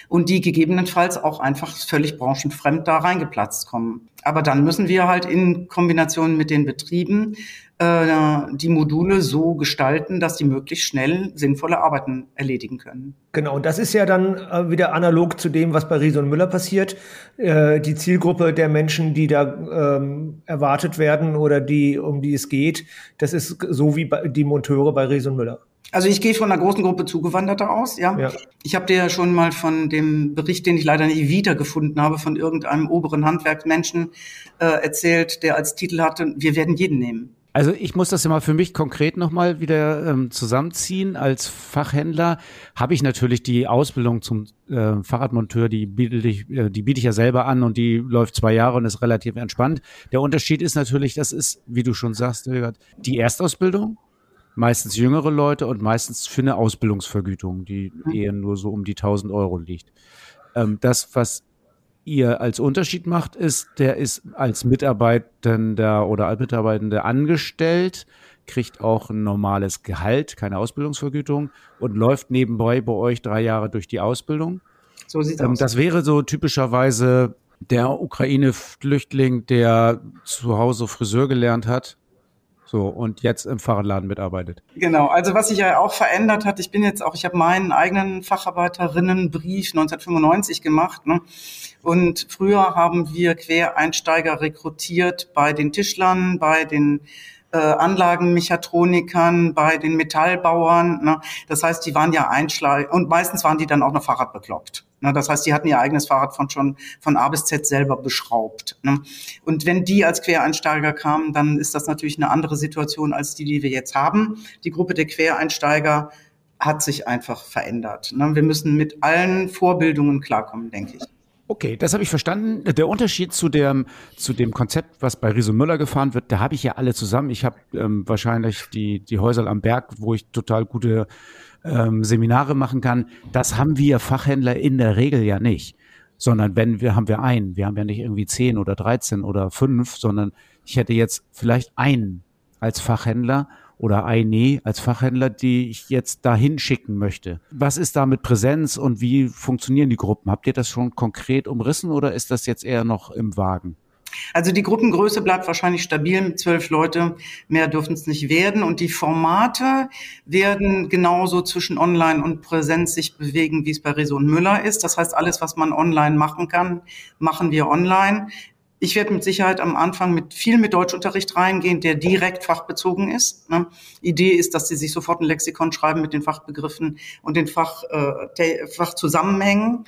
und die gegebenenfalls auch einfach völlig branchenfremd da reingeplatzt kommen. Aber dann müssen wir halt in Kombination mit den Betrieben äh, die Module so gestalten, dass die möglichst schnell sinnvolle Arbeiten erledigen können. Genau, und das ist ja dann äh, wieder analog zu dem, was bei Riese und Müller passiert. Äh, die Zielgruppe der Menschen, die da ähm, erwartet werden oder die, um die es geht, das ist so wie bei, die Monteure bei Riese und Müller. Also ich gehe von einer großen Gruppe Zugewanderter aus, ja. ja. Ich habe dir ja schon mal von dem Bericht, den ich leider nicht wiedergefunden habe, von irgendeinem oberen Handwerksmenschen äh, erzählt, der als Titel hatte, wir werden jeden nehmen. Also ich muss das immer für mich konkret nochmal wieder ähm, zusammenziehen. Als Fachhändler habe ich natürlich die Ausbildung zum äh, Fahrradmonteur, die biete, ich, äh, die biete ich ja selber an und die läuft zwei Jahre und ist relativ entspannt. Der Unterschied ist natürlich, das ist, wie du schon sagst, die Erstausbildung meistens jüngere Leute und meistens für eine Ausbildungsvergütung, die mhm. eher nur so um die 1000 Euro liegt. Ähm, das, was ihr als Unterschied macht, ist, der ist als Mitarbeitender oder als Mitarbeitende angestellt, kriegt auch ein normales Gehalt, keine Ausbildungsvergütung und läuft nebenbei bei euch drei Jahre durch die Ausbildung. So sieht's ähm, aus. Das wäre so typischerweise der Ukraine-Flüchtling, der zu Hause Friseur gelernt hat so, und jetzt im Fahrradladen mitarbeitet. Genau, also was sich ja auch verändert hat, ich bin jetzt auch, ich habe meinen eigenen Facharbeiterinnenbrief 1995 gemacht. Ne? Und früher haben wir Quereinsteiger rekrutiert bei den Tischlern, bei den äh, Anlagenmechatronikern, bei den Metallbauern. Ne? Das heißt, die waren ja Einschlag und meistens waren die dann auch noch Fahrrad bekloppt. Das heißt, die hatten ihr eigenes Fahrrad von schon von A bis Z selber beschraubt. Ne? Und wenn die als Quereinsteiger kamen, dann ist das natürlich eine andere Situation als die, die wir jetzt haben. Die Gruppe der Quereinsteiger hat sich einfach verändert. Ne? Wir müssen mit allen Vorbildungen klarkommen, denke ich. Okay, das habe ich verstanden. Der Unterschied zu dem, zu dem Konzept, was bei Riso Müller gefahren wird, da habe ich ja alle zusammen. Ich habe ähm, wahrscheinlich die, die Häuser am Berg, wo ich total gute ähm, Seminare machen kann. Das haben wir Fachhändler in der Regel ja nicht. Sondern wenn wir, haben wir einen. Wir haben ja nicht irgendwie zehn oder dreizehn oder fünf, sondern ich hätte jetzt vielleicht einen als Fachhändler oder eine als Fachhändler, die ich jetzt dahin schicken möchte. Was ist da mit Präsenz und wie funktionieren die Gruppen? Habt ihr das schon konkret umrissen oder ist das jetzt eher noch im Wagen? Also die Gruppengröße bleibt wahrscheinlich stabil mit zwölf Leute. Mehr dürfen es nicht werden. Und die Formate werden genauso zwischen Online und Präsenz sich bewegen, wie es bei Reso und Müller ist. Das heißt, alles, was man online machen kann, machen wir online. Ich werde mit Sicherheit am Anfang mit viel mit Deutschunterricht reingehen, der direkt fachbezogen ist. Ne? Idee ist, dass sie sich sofort ein Lexikon schreiben mit den Fachbegriffen und den Fach, äh, Fachzusammenhängen.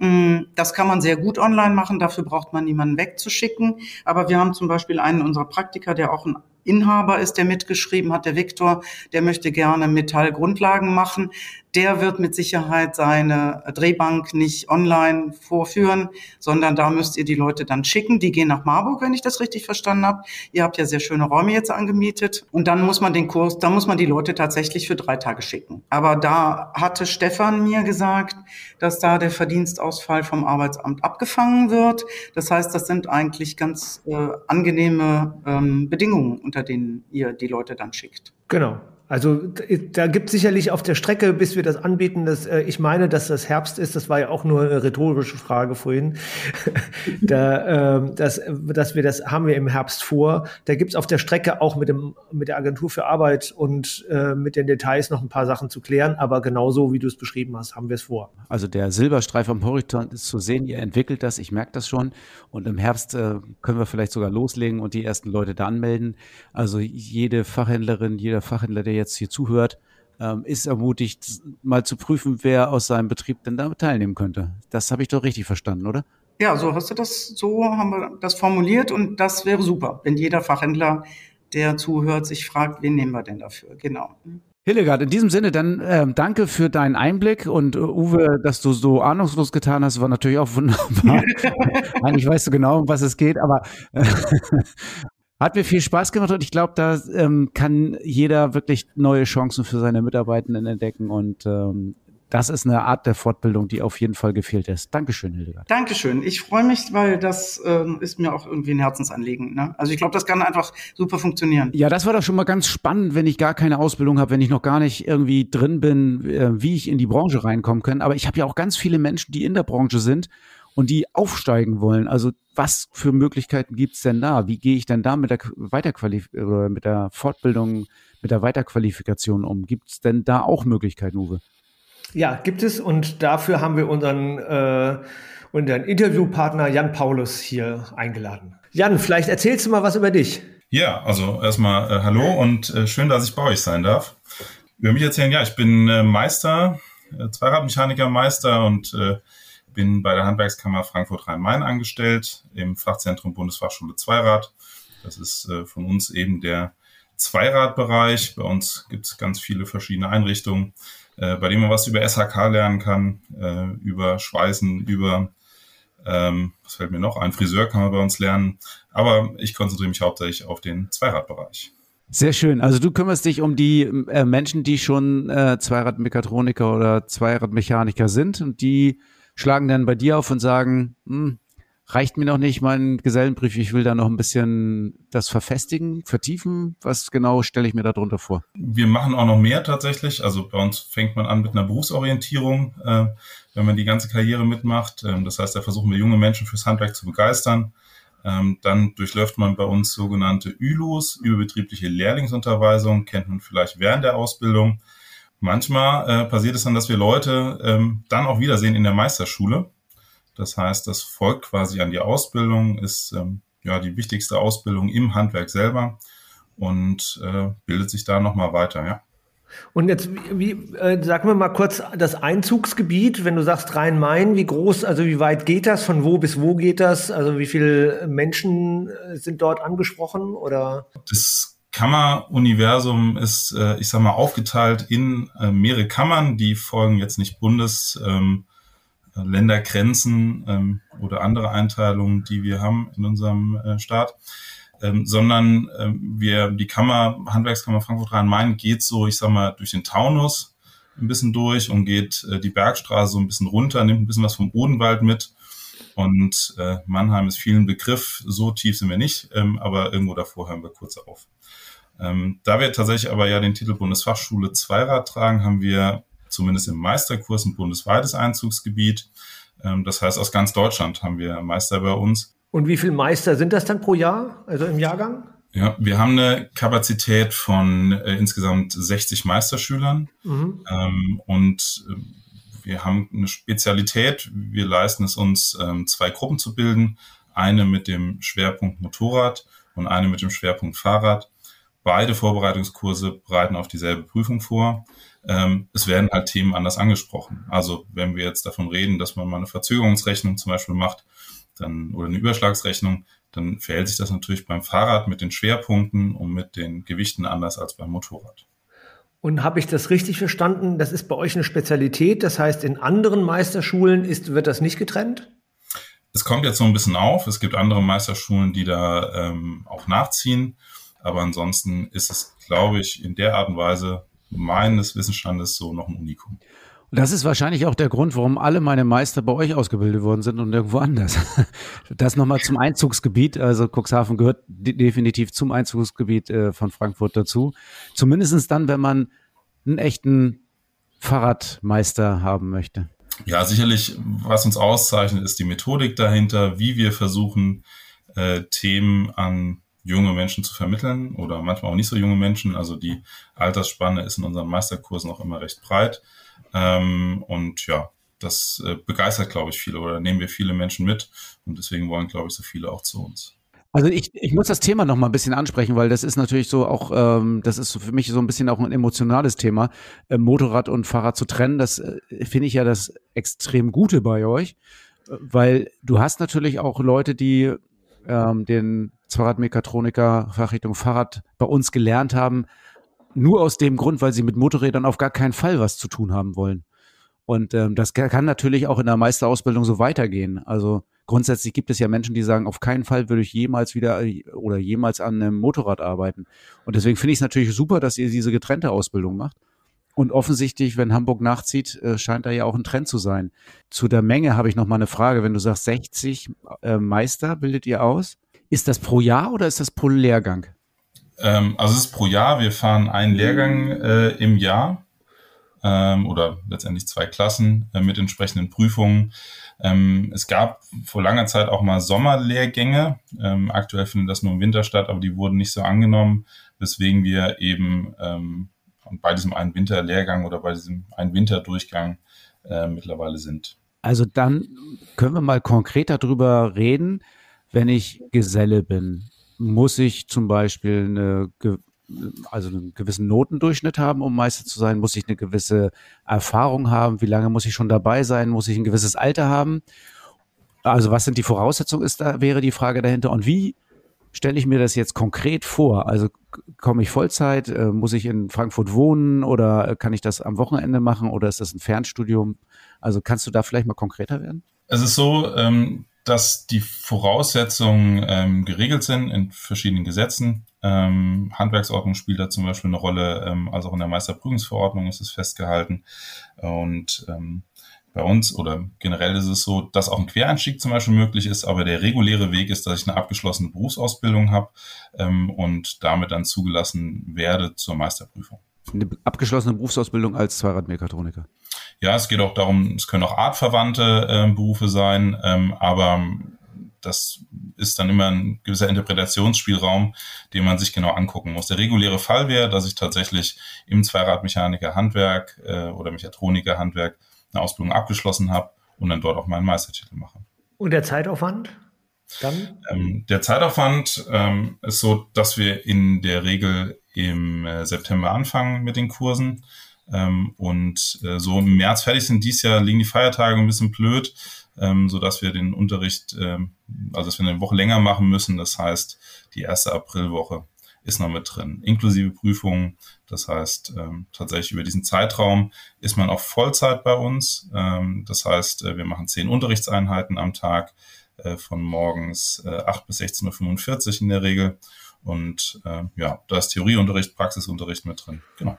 Mm, das kann man sehr gut online machen, dafür braucht man niemanden wegzuschicken. Aber wir haben zum Beispiel einen unserer Praktiker, der auch ein Inhaber ist, der mitgeschrieben hat, der Viktor, der möchte gerne Metallgrundlagen machen der wird mit Sicherheit seine Drehbank nicht online vorführen, sondern da müsst ihr die Leute dann schicken. Die gehen nach Marburg, wenn ich das richtig verstanden habe. Ihr habt ja sehr schöne Räume jetzt angemietet. Und dann muss man den Kurs, da muss man die Leute tatsächlich für drei Tage schicken. Aber da hatte Stefan mir gesagt, dass da der Verdienstausfall vom Arbeitsamt abgefangen wird. Das heißt, das sind eigentlich ganz äh, angenehme ähm, Bedingungen, unter denen ihr die Leute dann schickt. Genau. Also da gibt sicherlich auf der Strecke, bis wir das anbieten, dass äh, ich meine, dass das Herbst ist. Das war ja auch nur eine rhetorische Frage vorhin. da, äh, dass, dass wir das haben wir im Herbst vor. Da gibt's auf der Strecke auch mit dem mit der Agentur für Arbeit und äh, mit den Details noch ein paar Sachen zu klären. Aber genauso wie du es beschrieben hast, haben wir es vor. Also der Silberstreif am Horizont ist zu sehen. Ihr entwickelt das. Ich merke das schon. Und im Herbst äh, können wir vielleicht sogar loslegen und die ersten Leute da anmelden. Also jede Fachhändlerin, jeder Fachhändler, der jetzt hier zuhört, ähm, ist ermutigt, mal zu prüfen, wer aus seinem Betrieb denn da teilnehmen könnte. Das habe ich doch richtig verstanden, oder? Ja, so hast du das, so haben wir das formuliert und das wäre super, wenn jeder Fachhändler, der zuhört, sich fragt, wen nehmen wir denn dafür? Genau. Hildegard, in diesem Sinne dann äh, danke für deinen Einblick und uh, Uwe, dass du so ahnungslos getan hast, war natürlich auch wunderbar. Eigentlich weißt du genau, um was es geht, aber äh, hat mir viel Spaß gemacht und ich glaube, da ähm, kann jeder wirklich neue Chancen für seine Mitarbeitenden entdecken und ähm, das ist eine Art der Fortbildung, die auf jeden Fall gefehlt ist. Dankeschön, Hildegard. Dankeschön. Ich freue mich, weil das ähm, ist mir auch irgendwie ein Herzensanliegen. Ne? Also ich glaube, das kann einfach super funktionieren. Ja, das war doch schon mal ganz spannend, wenn ich gar keine Ausbildung habe, wenn ich noch gar nicht irgendwie drin bin, äh, wie ich in die Branche reinkommen kann. Aber ich habe ja auch ganz viele Menschen, die in der Branche sind und die aufsteigen wollen. Also was für Möglichkeiten gibt's denn da? Wie gehe ich denn da mit der Weiterqualif oder mit der Fortbildung, mit der Weiterqualifikation um? Gibt's denn da auch Möglichkeiten, Uwe? Ja, gibt es und dafür haben wir unseren, äh, unseren Interviewpartner Jan Paulus hier eingeladen. Jan, vielleicht erzählst du mal was über dich. Ja, also erstmal äh, hallo und äh, schön, dass ich bei euch sein darf. Über mich erzählen, ja, ich bin äh, Meister, äh, Zweiradmechaniker Meister und äh, bin bei der Handwerkskammer Frankfurt-Rhein-Main angestellt im Fachzentrum Bundesfachschule Zweirad. Das ist äh, von uns eben der Zweiradbereich. Bei uns gibt es ganz viele verschiedene Einrichtungen, äh, bei denen man was über SHK lernen kann, äh, über Schweißen, über, ähm, was fällt mir noch ein, Friseur kann man bei uns lernen. Aber ich konzentriere mich hauptsächlich auf den Zweiradbereich. Sehr schön. Also du kümmerst dich um die äh, Menschen, die schon äh, Zweiradmechatroniker oder Zweiradmechaniker sind und die schlagen dann bei dir auf und sagen, hm, reicht mir noch nicht mein Gesellenbrief, ich will da noch ein bisschen das verfestigen, vertiefen. Was genau stelle ich mir darunter vor? Wir machen auch noch mehr tatsächlich. Also bei uns fängt man an mit einer Berufsorientierung, äh, wenn man die ganze Karriere mitmacht. Ähm, das heißt, da versuchen wir junge Menschen fürs Handwerk zu begeistern. Ähm, dann durchläuft man bei uns sogenannte ÜLUs, überbetriebliche Lehrlingsunterweisung, kennt man vielleicht während der Ausbildung. Manchmal äh, passiert es dann, dass wir Leute ähm, dann auch wiedersehen in der Meisterschule. Das heißt, das folgt quasi an die Ausbildung, ist ähm, ja die wichtigste Ausbildung im Handwerk selber und äh, bildet sich da nochmal weiter, ja. Und jetzt, wie, äh, sagen wir mal kurz das Einzugsgebiet, wenn du sagst Rhein-Main, wie groß, also wie weit geht das, von wo bis wo geht das, also wie viele Menschen äh, sind dort angesprochen oder? Das Kammeruniversum ist, äh, ich sag mal, aufgeteilt in äh, mehrere Kammern, die folgen jetzt nicht Bundes, ähm, Ländergrenzen ähm, oder andere Einteilungen, die wir haben in unserem äh, Staat ähm, sondern ähm, wir, die Kammer, Handwerkskammer Frankfurt-Rhein-Main geht so, ich sag mal, durch den Taunus ein bisschen durch und geht äh, die Bergstraße so ein bisschen runter, nimmt ein bisschen was vom Odenwald mit. Und äh, Mannheim ist vielen Begriff, so tief sind wir nicht, ähm, aber irgendwo davor hören wir kurz auf. Ähm, da wir tatsächlich aber ja den Titel Bundesfachschule Zweirad tragen, haben wir zumindest im Meisterkurs ein bundesweites Einzugsgebiet. Ähm, das heißt, aus ganz Deutschland haben wir Meister bei uns. Und wie viele Meister sind das dann pro Jahr, also im Jahrgang? Ja, wir haben eine Kapazität von äh, insgesamt 60 Meisterschülern mhm. ähm, und äh, wir haben eine Spezialität. Wir leisten es uns, ähm, zwei Gruppen zu bilden. Eine mit dem Schwerpunkt Motorrad und eine mit dem Schwerpunkt Fahrrad. Beide Vorbereitungskurse bereiten auf dieselbe Prüfung vor. Ähm, es werden halt Themen anders angesprochen. Also wenn wir jetzt davon reden, dass man mal eine Verzögerungsrechnung zum Beispiel macht, dann oder eine Überschlagsrechnung, dann verhält sich das natürlich beim Fahrrad mit den Schwerpunkten und mit den Gewichten anders als beim Motorrad. Und habe ich das richtig verstanden? Das ist bei euch eine Spezialität. Das heißt, in anderen Meisterschulen ist, wird das nicht getrennt? Es kommt jetzt so ein bisschen auf. Es gibt andere Meisterschulen, die da ähm, auch nachziehen. Aber ansonsten ist es, glaube ich, in der Art und Weise meines Wissensstandes so noch ein Unikum. Das ist wahrscheinlich auch der Grund, warum alle meine Meister bei euch ausgebildet worden sind und irgendwo anders. Das nochmal zum Einzugsgebiet. Also Cuxhaven gehört definitiv zum Einzugsgebiet äh, von Frankfurt dazu. Zumindestens dann, wenn man einen echten Fahrradmeister haben möchte. Ja, sicherlich, was uns auszeichnet, ist die Methodik dahinter, wie wir versuchen, äh, Themen an junge Menschen zu vermitteln oder manchmal auch nicht so junge Menschen. Also die Altersspanne ist in unseren Meisterkursen auch immer recht breit. Ähm, und ja, das äh, begeistert, glaube ich, viele oder nehmen wir viele Menschen mit. Und deswegen wollen, glaube ich, so viele auch zu uns. Also ich, ich muss das Thema noch mal ein bisschen ansprechen, weil das ist natürlich so auch, ähm, das ist für mich so ein bisschen auch ein emotionales Thema, äh, Motorrad und Fahrrad zu trennen. Das äh, finde ich ja das extrem Gute bei euch, weil du hast natürlich auch Leute, die ähm, den Fahrradmechatroniker Fachrichtung Fahrrad bei uns gelernt haben, nur aus dem Grund, weil sie mit Motorrädern auf gar keinen Fall was zu tun haben wollen. Und ähm, das kann natürlich auch in der Meisterausbildung so weitergehen. Also grundsätzlich gibt es ja Menschen, die sagen, auf keinen Fall würde ich jemals wieder äh, oder jemals an einem Motorrad arbeiten. Und deswegen finde ich es natürlich super, dass ihr diese getrennte Ausbildung macht. Und offensichtlich, wenn Hamburg nachzieht, äh, scheint da ja auch ein Trend zu sein. Zu der Menge habe ich noch mal eine Frage. Wenn du sagst, 60 äh, Meister bildet ihr aus, ist das pro Jahr oder ist das pro Lehrgang? Ähm, also es ist pro Jahr. Wir fahren einen Lehrgang äh, im Jahr ähm, oder letztendlich zwei Klassen äh, mit entsprechenden Prüfungen. Ähm, es gab vor langer Zeit auch mal Sommerlehrgänge. Ähm, aktuell findet das nur im Winter statt, aber die wurden nicht so angenommen, weswegen wir eben ähm, bei diesem einen Winterlehrgang oder bei diesem einen Winterdurchgang äh, mittlerweile sind. Also dann können wir mal konkreter darüber reden, wenn ich Geselle bin muss ich zum Beispiel eine, also einen gewissen Notendurchschnitt haben, um Meister zu sein? Muss ich eine gewisse Erfahrung haben? Wie lange muss ich schon dabei sein? Muss ich ein gewisses Alter haben? Also was sind die Voraussetzungen, ist da, wäre die Frage dahinter. Und wie stelle ich mir das jetzt konkret vor? Also komme ich Vollzeit? Äh, muss ich in Frankfurt wohnen oder kann ich das am Wochenende machen oder ist das ein Fernstudium? Also kannst du da vielleicht mal konkreter werden? Es ist so, ähm, dass die Voraussetzungen ähm, geregelt sind in verschiedenen Gesetzen. Ähm, Handwerksordnung spielt da zum Beispiel eine Rolle, ähm, also auch in der Meisterprüfungsverordnung ist es festgehalten. Und ähm, bei uns oder generell ist es so, dass auch ein Quereinstieg zum Beispiel möglich ist, aber der reguläre Weg ist, dass ich eine abgeschlossene Berufsausbildung habe ähm, und damit dann zugelassen werde zur Meisterprüfung. Eine abgeschlossene Berufsausbildung als Zweiradmechatroniker. Ja, es geht auch darum, es können auch artverwandte äh, Berufe sein, ähm, aber das ist dann immer ein gewisser Interpretationsspielraum, den man sich genau angucken muss. Der reguläre Fall wäre, dass ich tatsächlich im Zweiradmechaniker Handwerk äh, oder Mechatroniker Handwerk eine Ausbildung abgeschlossen habe und dann dort auch meinen Meistertitel mache. Und der Zeitaufwand? Dann? Ähm, der Zeitaufwand ähm, ist so, dass wir in der Regel im äh, September anfangen mit den Kursen ähm, und äh, so im März fertig sind. Dies Jahr liegen die Feiertage ein bisschen blöd, ähm, so dass wir den Unterricht, ähm, also dass wir eine Woche länger machen müssen. Das heißt, die erste Aprilwoche ist noch mit drin, inklusive Prüfungen. Das heißt, tatsächlich über diesen Zeitraum ist man auch Vollzeit bei uns. Das heißt, äh, wir machen zehn Unterrichtseinheiten am Tag von morgens äh, 8 bis 16.45 Uhr in der Regel. Und äh, ja, da ist Theorieunterricht, Praxisunterricht mit drin. Genau.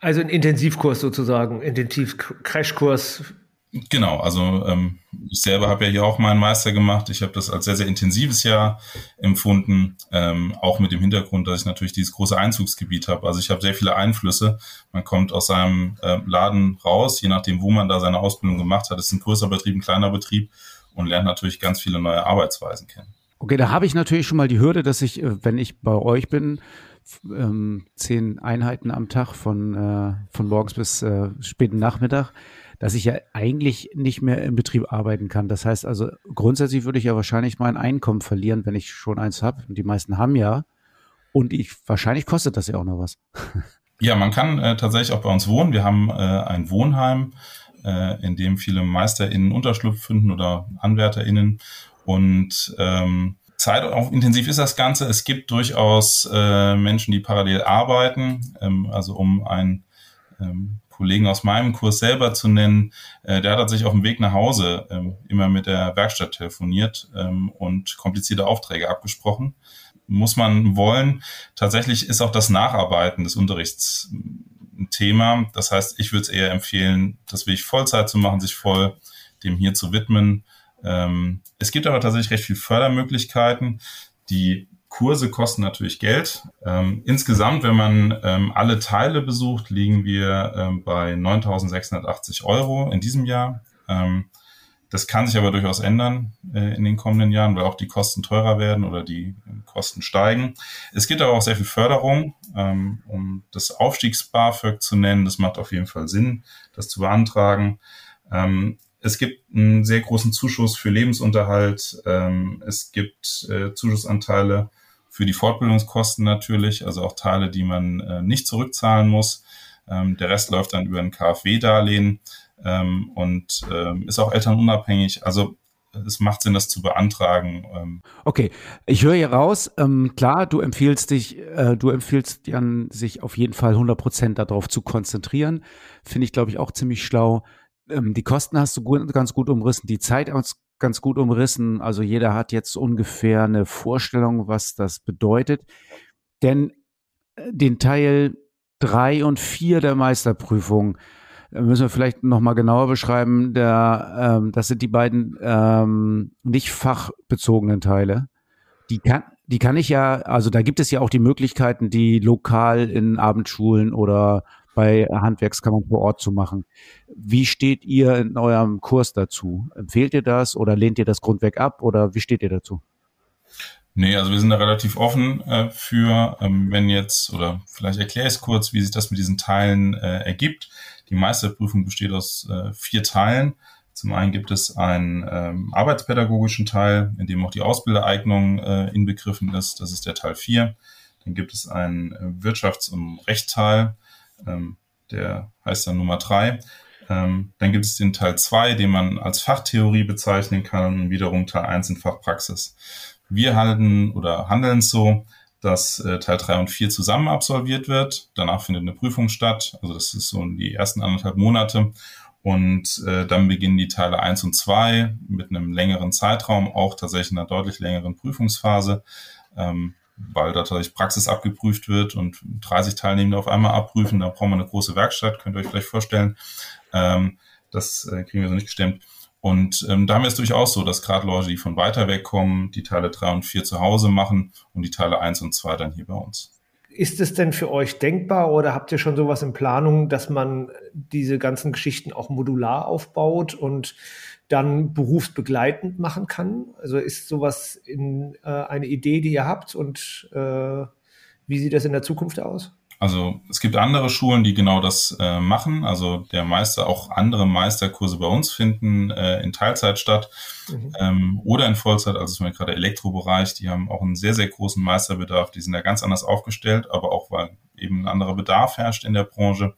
Also ein Intensivkurs sozusagen, Intensiv-Crashkurs Genau, also ähm, ich selber habe ja hier auch meinen Meister gemacht. Ich habe das als sehr, sehr intensives Jahr empfunden, ähm, auch mit dem Hintergrund, dass ich natürlich dieses große Einzugsgebiet habe. Also ich habe sehr viele Einflüsse. Man kommt aus seinem äh, Laden raus, je nachdem, wo man da seine Ausbildung gemacht hat. Es ist ein größerer Betrieb, ein kleiner Betrieb und lernt natürlich ganz viele neue Arbeitsweisen kennen. Okay, da habe ich natürlich schon mal die Hürde, dass ich, äh, wenn ich bei euch bin, ähm, zehn Einheiten am Tag von, äh, von morgens bis äh, späten Nachmittag, dass ich ja eigentlich nicht mehr im Betrieb arbeiten kann. Das heißt also, grundsätzlich würde ich ja wahrscheinlich mein Einkommen verlieren, wenn ich schon eins habe. Und die meisten haben ja. Und ich, wahrscheinlich kostet das ja auch noch was. Ja, man kann äh, tatsächlich auch bei uns wohnen. Wir haben äh, ein Wohnheim, äh, in dem viele MeisterInnen Unterschlupf finden oder AnwärterInnen. Und ähm, Zeitintensiv ist das Ganze. Es gibt durchaus äh, Menschen, die parallel arbeiten. Ähm, also um ein ähm, Kollegen aus meinem Kurs selber zu nennen, äh, der hat sich auf dem Weg nach Hause ähm, immer mit der Werkstatt telefoniert ähm, und komplizierte Aufträge abgesprochen. Muss man wollen. Tatsächlich ist auch das Nacharbeiten des Unterrichts ein Thema. Das heißt, ich würde es eher empfehlen, das wirklich Vollzeit zu machen, sich voll dem hier zu widmen. Ähm, es gibt aber tatsächlich recht viel Fördermöglichkeiten. Die Kurse kosten natürlich Geld. Ähm, insgesamt, wenn man ähm, alle Teile besucht, liegen wir ähm, bei 9.680 Euro in diesem Jahr. Ähm, das kann sich aber durchaus ändern äh, in den kommenden Jahren, weil auch die Kosten teurer werden oder die Kosten steigen. Es gibt aber auch sehr viel Förderung, ähm, um das Aufstiegs-BAföG zu nennen. Das macht auf jeden Fall Sinn, das zu beantragen. Es gibt einen sehr großen Zuschuss für Lebensunterhalt. Ähm, es gibt äh, Zuschussanteile für die Fortbildungskosten natürlich, also auch Teile, die man äh, nicht zurückzahlen muss. Ähm, der Rest läuft dann über ein KfW-Darlehen ähm, und ähm, ist auch elternunabhängig. Also es macht Sinn, das zu beantragen. Ähm. Okay, ich höre hier raus. Ähm, klar, du empfiehlst dich, äh, du empfiehlst Jan, sich auf jeden Fall 100 Prozent darauf zu konzentrieren. Finde ich, glaube ich, auch ziemlich schlau. Ähm, die Kosten hast du gut, ganz gut umrissen, die Zeit ganz gut umrissen. Also jeder hat jetzt ungefähr eine Vorstellung, was das bedeutet. Denn äh, den Teil drei und vier der Meisterprüfung äh, müssen wir vielleicht noch mal genauer beschreiben. Der, ähm, das sind die beiden ähm, nicht fachbezogenen Teile. Die kann, die kann ich ja, also da gibt es ja auch die Möglichkeiten, die lokal in Abendschulen oder bei Handwerkskammern vor Ort zu machen. Wie steht ihr in eurem Kurs dazu? Empfehlt ihr das oder lehnt ihr das grundweg ab oder wie steht ihr dazu? Nee, also wir sind da relativ offen äh, für, ähm, wenn jetzt, oder vielleicht erkläre ich es kurz, wie sich das mit diesen Teilen äh, ergibt. Die Meisterprüfung besteht aus äh, vier Teilen. Zum einen gibt es einen ähm, arbeitspädagogischen Teil, in dem auch die Ausbildereignung äh, inbegriffen ist. Das ist der Teil 4. Dann gibt es einen äh, Wirtschafts- und Rechtsteil, ähm, der heißt dann Nummer drei. Ähm, dann gibt es den Teil zwei, den man als Fachtheorie bezeichnen kann und wiederum Teil eins in Fachpraxis. Wir halten oder handeln so, dass äh, Teil drei und vier zusammen absolviert wird. Danach findet eine Prüfung statt. Also das ist so die ersten anderthalb Monate. Und äh, dann beginnen die Teile eins und zwei mit einem längeren Zeitraum, auch tatsächlich einer deutlich längeren Prüfungsphase. Ähm, weil tatsächlich Praxis abgeprüft wird und 30 Teilnehmende auf einmal abprüfen. Da brauchen wir eine große Werkstatt, könnt ihr euch vielleicht vorstellen. Ähm, das äh, kriegen wir so nicht gestemmt. Und ähm, da haben es durchaus so, dass gerade Leute, die von weiter weg kommen, die Teile 3 und 4 zu Hause machen und die Teile 1 und 2 dann hier bei uns. Ist es denn für euch denkbar oder habt ihr schon sowas in Planung, dass man diese ganzen Geschichten auch modular aufbaut und dann berufsbegleitend machen kann? Also ist sowas in, äh, eine Idee, die ihr habt und äh, wie sieht das in der Zukunft aus? Also es gibt andere Schulen, die genau das äh, machen. Also der Meister, auch andere Meisterkurse bei uns finden äh, in Teilzeit statt mhm. ähm, oder in Vollzeit. Also zum Beispiel gerade Elektrobereich, die haben auch einen sehr, sehr großen Meisterbedarf. Die sind da ganz anders aufgestellt, aber auch weil eben ein anderer Bedarf herrscht in der Branche.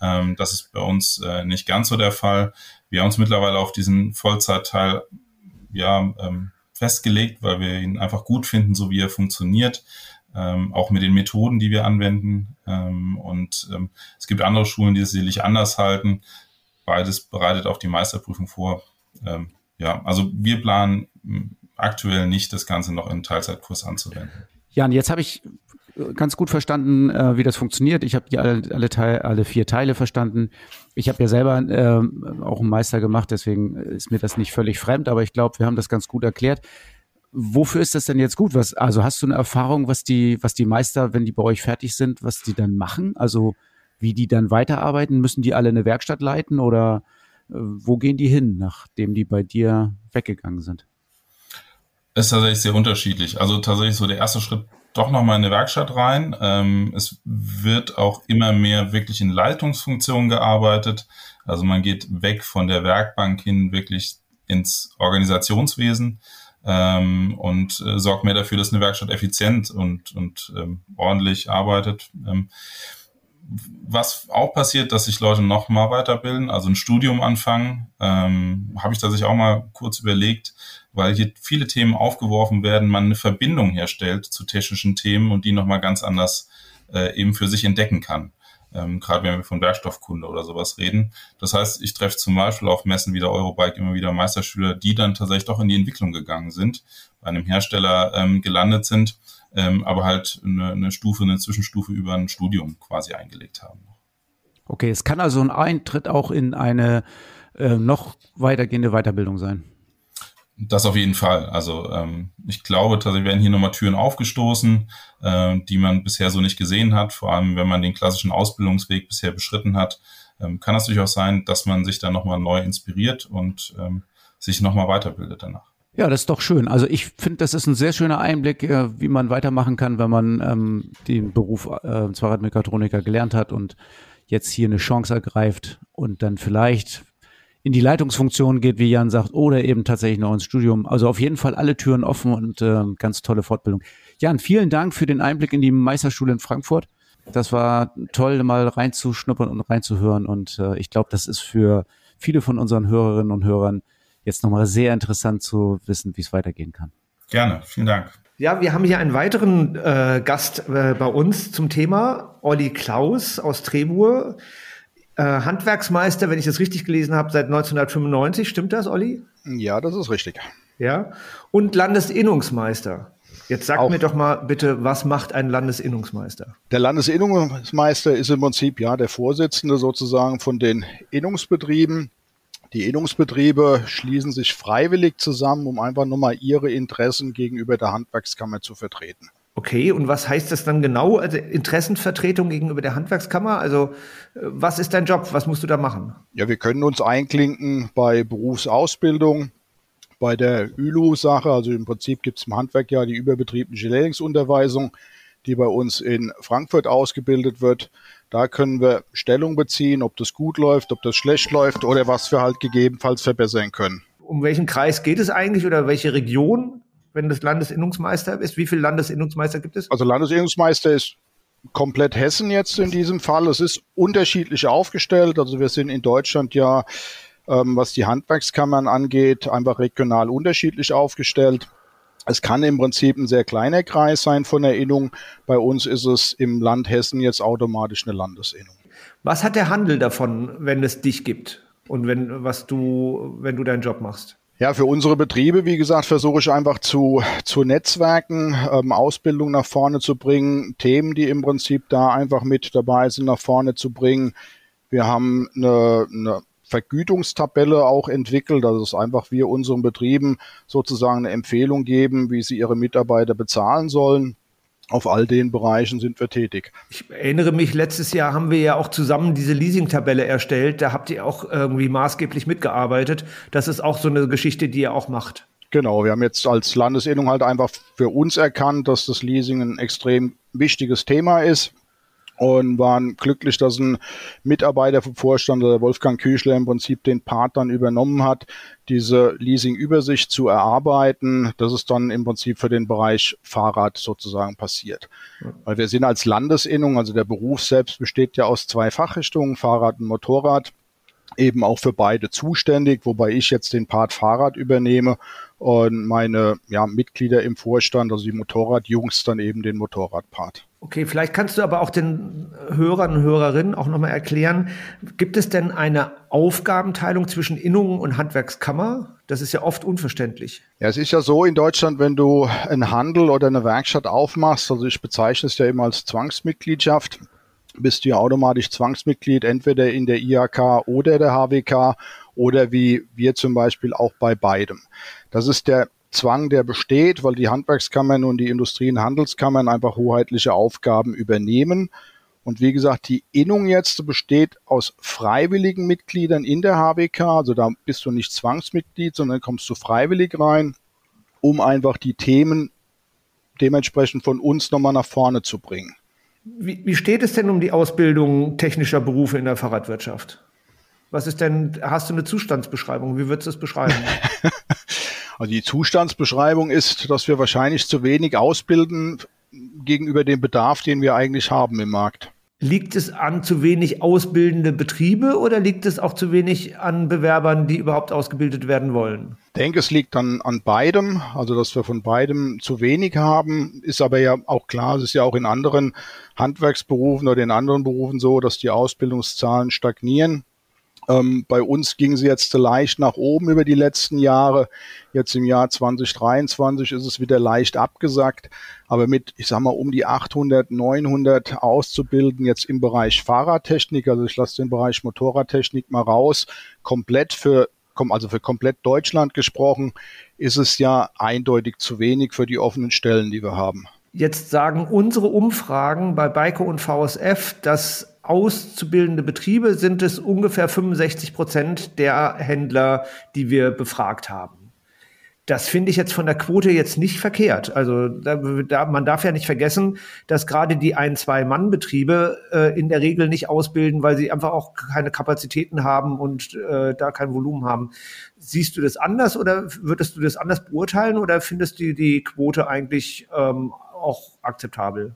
Ähm, das ist bei uns äh, nicht ganz so der Fall. Wir haben uns mittlerweile auf diesen Vollzeitteil ja, ähm, festgelegt, weil wir ihn einfach gut finden, so wie er funktioniert ähm, auch mit den Methoden, die wir anwenden. Ähm, und ähm, es gibt andere Schulen, die es sicherlich anders halten. Beides bereitet auch die Meisterprüfung vor. Ähm, ja, also wir planen aktuell nicht, das Ganze noch in Teilzeitkurs anzuwenden. Jan, jetzt habe ich ganz gut verstanden, äh, wie das funktioniert. Ich habe die alle, alle, alle vier Teile verstanden. Ich habe ja selber äh, auch einen Meister gemacht, deswegen ist mir das nicht völlig fremd, aber ich glaube, wir haben das ganz gut erklärt wofür ist das denn jetzt gut? Was, also hast du eine Erfahrung, was die, was die Meister, wenn die bei euch fertig sind, was die dann machen? Also wie die dann weiterarbeiten? Müssen die alle eine Werkstatt leiten oder äh, wo gehen die hin, nachdem die bei dir weggegangen sind? ist tatsächlich sehr unterschiedlich. Also tatsächlich so der erste Schritt doch nochmal in eine Werkstatt rein. Ähm, es wird auch immer mehr wirklich in Leitungsfunktionen gearbeitet. Also man geht weg von der Werkbank hin wirklich ins Organisationswesen ähm, und äh, sorgt mehr dafür, dass eine Werkstatt effizient und, und ähm, ordentlich arbeitet. Ähm, was auch passiert, dass sich Leute noch mal weiterbilden, also ein Studium anfangen, ähm, habe ich tatsächlich auch mal kurz überlegt, weil hier viele Themen aufgeworfen werden, man eine Verbindung herstellt zu technischen Themen und die noch mal ganz anders äh, eben für sich entdecken kann ähm, gerade wenn wir von Werkstoffkunde oder sowas reden. Das heißt, ich treffe zum Beispiel auf Messen wie der Eurobike immer wieder Meisterschüler, die dann tatsächlich doch in die Entwicklung gegangen sind, bei einem Hersteller ähm, gelandet sind, ähm, aber halt eine, eine Stufe, eine Zwischenstufe über ein Studium quasi eingelegt haben. Okay, es kann also ein Eintritt auch in eine äh, noch weitergehende Weiterbildung sein. Das auf jeden Fall. Also ähm, ich glaube, tatsächlich werden hier nochmal Türen aufgestoßen, äh, die man bisher so nicht gesehen hat. Vor allem, wenn man den klassischen Ausbildungsweg bisher beschritten hat, ähm, kann es durchaus sein, dass man sich dann nochmal neu inspiriert und ähm, sich nochmal weiterbildet danach. Ja, das ist doch schön. Also ich finde, das ist ein sehr schöner Einblick, äh, wie man weitermachen kann, wenn man ähm, den Beruf äh, Zweiradmechatroniker gelernt hat und jetzt hier eine Chance ergreift und dann vielleicht in die Leitungsfunktion geht, wie Jan sagt, oder eben tatsächlich noch ins Studium. Also auf jeden Fall alle Türen offen und äh, ganz tolle Fortbildung. Jan, vielen Dank für den Einblick in die Meisterschule in Frankfurt. Das war toll, mal reinzuschnuppern und reinzuhören. Und äh, ich glaube, das ist für viele von unseren Hörerinnen und Hörern jetzt nochmal sehr interessant zu wissen, wie es weitergehen kann. Gerne, vielen Dank. Ja, wir haben hier einen weiteren äh, Gast äh, bei uns zum Thema, Olli Klaus aus Trebur äh, Handwerksmeister, wenn ich das richtig gelesen habe, seit 1995. Stimmt das, Olli? Ja, das ist richtig. Ja. Und Landesinnungsmeister. Jetzt sag Auch. mir doch mal bitte, was macht ein Landesinnungsmeister? Der Landesinnungsmeister ist im Prinzip ja der Vorsitzende sozusagen von den Innungsbetrieben. Die Innungsbetriebe schließen sich freiwillig zusammen, um einfach nur mal ihre Interessen gegenüber der Handwerkskammer zu vertreten. Okay, und was heißt das dann genau? Also Interessenvertretung gegenüber der Handwerkskammer? Also äh, was ist dein Job? Was musst du da machen? Ja, wir können uns einklinken bei Berufsausbildung, bei der ÜLU-Sache. Also im Prinzip gibt es im Handwerk ja die überbetriebliche Lehrlingsunterweisung, die bei uns in Frankfurt ausgebildet wird. Da können wir Stellung beziehen, ob das gut läuft, ob das schlecht läuft oder was wir halt gegebenenfalls verbessern können. Um welchen Kreis geht es eigentlich oder welche Region? Wenn das Landesinnungsmeister ist? Wie viele Landesinnungsmeister gibt es? Also Landesinnungsmeister ist komplett Hessen jetzt in diesem Fall. Es ist unterschiedlich aufgestellt. Also wir sind in Deutschland ja, ähm, was die Handwerkskammern angeht, einfach regional unterschiedlich aufgestellt. Es kann im Prinzip ein sehr kleiner Kreis sein von Erinnung. Bei uns ist es im Land Hessen jetzt automatisch eine Landesinnung. Was hat der Handel davon, wenn es dich gibt und wenn was du, wenn du deinen Job machst? Ja, für unsere Betriebe, wie gesagt, versuche ich einfach zu, zu Netzwerken, ähm, Ausbildung nach vorne zu bringen, Themen, die im Prinzip da einfach mit dabei sind, nach vorne zu bringen. Wir haben eine, eine Vergütungstabelle auch entwickelt, dass es einfach wir unseren Betrieben sozusagen eine Empfehlung geben, wie sie ihre Mitarbeiter bezahlen sollen auf all den Bereichen sind wir tätig. Ich erinnere mich, letztes Jahr haben wir ja auch zusammen diese Leasing-Tabelle erstellt. Da habt ihr auch irgendwie maßgeblich mitgearbeitet. Das ist auch so eine Geschichte, die ihr auch macht. Genau, wir haben jetzt als Landesinnung halt einfach für uns erkannt, dass das Leasing ein extrem wichtiges Thema ist und waren glücklich, dass ein Mitarbeiter vom Vorstand, der Wolfgang Küchler, im Prinzip den Part dann übernommen hat, diese Leasing-Übersicht zu erarbeiten. Das ist dann im Prinzip für den Bereich Fahrrad sozusagen passiert. Weil wir sind als Landesinnung, also der Beruf selbst besteht ja aus zwei Fachrichtungen, Fahrrad und Motorrad eben auch für beide zuständig, wobei ich jetzt den Part Fahrrad übernehme und meine ja, Mitglieder im Vorstand, also die Motorradjungs, dann eben den Motorradpart. Okay, vielleicht kannst du aber auch den Hörern und Hörerinnen auch nochmal erklären, gibt es denn eine Aufgabenteilung zwischen Innungen und Handwerkskammer? Das ist ja oft unverständlich. Ja, es ist ja so in Deutschland, wenn du einen Handel oder eine Werkstatt aufmachst, also ich bezeichne es ja immer als Zwangsmitgliedschaft, bist du ja automatisch Zwangsmitglied entweder in der IHK oder der HWK oder wie wir zum Beispiel auch bei beidem. Das ist der Zwang, der besteht, weil die Handwerkskammern und die Industrie- und Handelskammern einfach hoheitliche Aufgaben übernehmen. Und wie gesagt, die Innung jetzt besteht aus freiwilligen Mitgliedern in der HWK. Also da bist du nicht Zwangsmitglied, sondern kommst du freiwillig rein, um einfach die Themen dementsprechend von uns nochmal nach vorne zu bringen. Wie, wie steht es denn um die Ausbildung technischer Berufe in der Fahrradwirtschaft? Was ist denn, hast du eine Zustandsbeschreibung? Wie würdest du es beschreiben? also die Zustandsbeschreibung ist, dass wir wahrscheinlich zu wenig ausbilden gegenüber dem Bedarf, den wir eigentlich haben im Markt. Liegt es an zu wenig ausbildende Betriebe oder liegt es auch zu wenig an Bewerbern, die überhaupt ausgebildet werden wollen? Ich denke, es liegt dann an beidem, also dass wir von beidem zu wenig haben, ist aber ja auch klar, es ist ja auch in anderen Handwerksberufen oder in anderen Berufen so, dass die Ausbildungszahlen stagnieren. Ähm, bei uns ging sie jetzt leicht nach oben über die letzten Jahre. Jetzt im Jahr 2023 ist es wieder leicht abgesackt. Aber mit, ich sag mal, um die 800, 900 auszubilden jetzt im Bereich Fahrradtechnik, also ich lasse den Bereich Motorradtechnik mal raus, komplett für also für komplett Deutschland gesprochen, ist es ja eindeutig zu wenig für die offenen Stellen, die wir haben. Jetzt sagen unsere Umfragen bei Baiko und VSF, dass auszubildende Betriebe sind es ungefähr 65 Prozent der Händler, die wir befragt haben. Das finde ich jetzt von der Quote jetzt nicht verkehrt. Also da, da, man darf ja nicht vergessen, dass gerade die ein, zwei Mann-Betriebe äh, in der Regel nicht ausbilden, weil sie einfach auch keine Kapazitäten haben und äh, da kein Volumen haben. Siehst du das anders oder würdest du das anders beurteilen oder findest du die Quote eigentlich ähm, auch akzeptabel?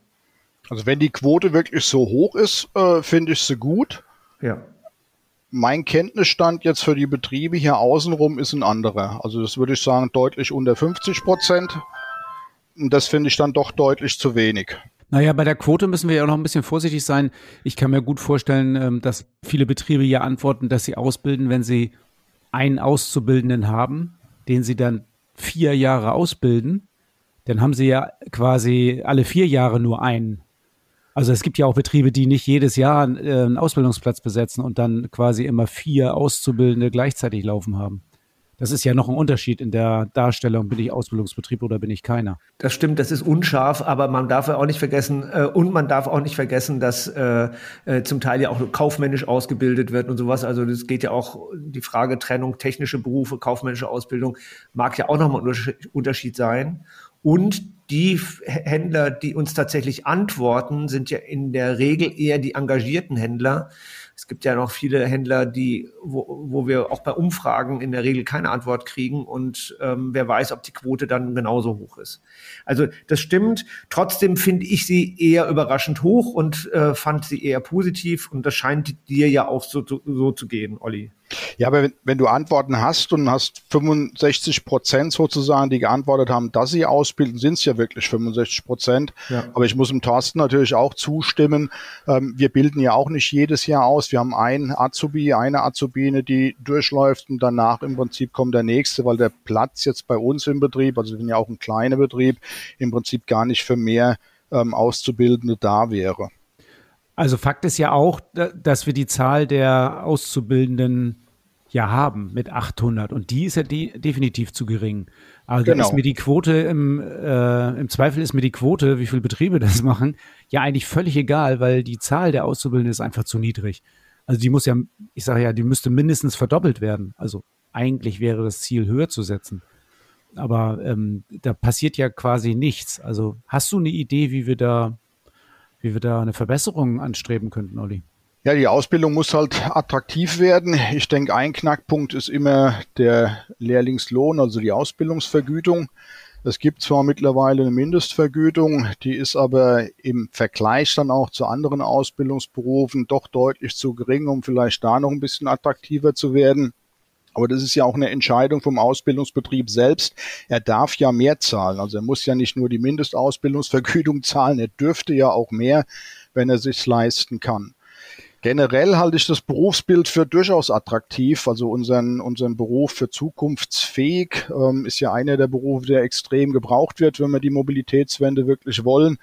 Also wenn die Quote wirklich so hoch ist, äh, finde ich sie gut. Ja. Mein Kenntnisstand jetzt für die Betriebe hier außenrum ist ein anderer. Also das würde ich sagen deutlich unter 50 Prozent. Und das finde ich dann doch deutlich zu wenig. Naja, bei der Quote müssen wir ja noch ein bisschen vorsichtig sein. Ich kann mir gut vorstellen, ähm, dass viele Betriebe ja antworten, dass sie ausbilden, wenn sie einen Auszubildenden haben, den sie dann vier Jahre ausbilden. Dann haben sie ja quasi alle vier Jahre nur einen also es gibt ja auch Betriebe, die nicht jedes Jahr äh, einen Ausbildungsplatz besetzen und dann quasi immer vier Auszubildende gleichzeitig laufen haben. Das ist ja noch ein Unterschied in der Darstellung, bin ich Ausbildungsbetrieb oder bin ich keiner. Das stimmt, das ist unscharf, aber man darf ja auch nicht vergessen, äh, und man darf auch nicht vergessen, dass äh, äh, zum Teil ja auch kaufmännisch ausgebildet wird und sowas. Also das geht ja auch, die Frage Trennung technische Berufe, kaufmännische Ausbildung mag ja auch nochmal ein Unterschied sein. Und die Händler, die uns tatsächlich antworten, sind ja in der Regel eher die engagierten Händler. Es gibt ja noch viele Händler, die, wo, wo wir auch bei Umfragen in der Regel keine Antwort kriegen und ähm, wer weiß, ob die Quote dann genauso hoch ist. Also das stimmt. Trotzdem finde ich sie eher überraschend hoch und äh, fand sie eher positiv und das scheint dir ja auch so, so, so zu gehen, Olli. Ja, aber wenn, wenn, du Antworten hast und hast 65 Prozent sozusagen, die geantwortet haben, dass sie ausbilden, sind es ja wirklich 65 Prozent. Ja. Aber ich muss dem Thorsten natürlich auch zustimmen. Ähm, wir bilden ja auch nicht jedes Jahr aus. Wir haben einen Azubi, eine Azubine, die durchläuft und danach im Prinzip kommt der nächste, weil der Platz jetzt bei uns im Betrieb, also wir sind ja auch ein kleiner Betrieb, im Prinzip gar nicht für mehr ähm, Auszubildende da wäre. Also Fakt ist ja auch, dass wir die Zahl der Auszubildenden ja haben mit 800 und die ist ja de definitiv zu gering. Also genau. ist mir die Quote im, äh, im Zweifel ist mir die Quote, wie viele Betriebe das machen, ja eigentlich völlig egal, weil die Zahl der Auszubildenden ist einfach zu niedrig. Also die muss ja, ich sage ja, die müsste mindestens verdoppelt werden. Also eigentlich wäre das Ziel höher zu setzen. Aber ähm, da passiert ja quasi nichts. Also hast du eine Idee, wie wir da, wie wir da eine Verbesserung anstreben könnten, Olli? Ja, die Ausbildung muss halt attraktiv werden. Ich denke, ein Knackpunkt ist immer der Lehrlingslohn, also die Ausbildungsvergütung. Es gibt zwar mittlerweile eine Mindestvergütung, die ist aber im Vergleich dann auch zu anderen Ausbildungsberufen doch deutlich zu gering, um vielleicht da noch ein bisschen attraktiver zu werden. Aber das ist ja auch eine Entscheidung vom Ausbildungsbetrieb selbst. Er darf ja mehr zahlen. Also er muss ja nicht nur die Mindestausbildungsvergütung zahlen, er dürfte ja auch mehr, wenn er sich leisten kann. Generell halte ich das Berufsbild für durchaus attraktiv. Also unseren, unseren Beruf für zukunftsfähig ähm, ist ja einer der Berufe, der extrem gebraucht wird, wenn wir die Mobilitätswende wirklich wollen.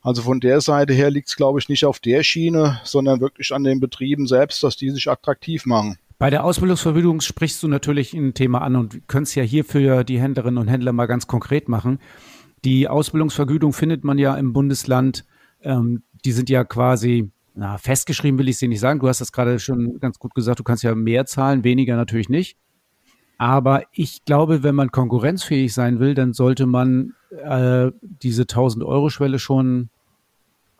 Also von der Seite her liegt es, glaube ich, nicht auf der Schiene, sondern wirklich an den Betrieben selbst, dass die sich attraktiv machen. Bei der Ausbildungsvergütung sprichst du natürlich ein Thema an und können es ja hier für die Händlerinnen und Händler mal ganz konkret machen. Die Ausbildungsvergütung findet man ja im Bundesland, ähm, die sind ja quasi na, festgeschrieben will ich sie nicht sagen. Du hast das gerade schon ganz gut gesagt. Du kannst ja mehr zahlen, weniger natürlich nicht. Aber ich glaube, wenn man konkurrenzfähig sein will, dann sollte man äh, diese 1000-Euro-Schwelle schon,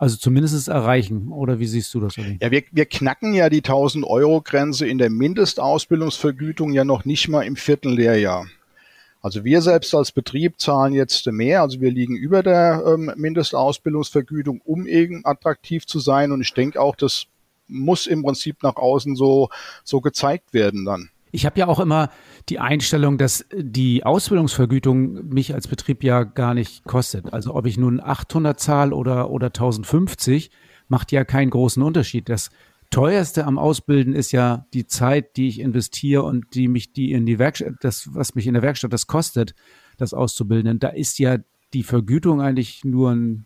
also zumindest erreichen. Oder wie siehst du das, Olli? Ja, wir, wir knacken ja die 1000-Euro-Grenze in der Mindestausbildungsvergütung ja noch nicht mal im vierten Lehrjahr. Also wir selbst als Betrieb zahlen jetzt mehr, also wir liegen über der ähm, Mindestausbildungsvergütung, um eben attraktiv zu sein. Und ich denke auch, das muss im Prinzip nach außen so, so gezeigt werden dann. Ich habe ja auch immer die Einstellung, dass die Ausbildungsvergütung mich als Betrieb ja gar nicht kostet. Also ob ich nun 800 zahle oder, oder 1050, macht ja keinen großen Unterschied. Das teuerste am Ausbilden ist ja die Zeit, die ich investiere und die mich die in die Werkstatt, das, was mich in der Werkstatt das kostet, das auszubilden. Da ist ja die Vergütung eigentlich nur ein,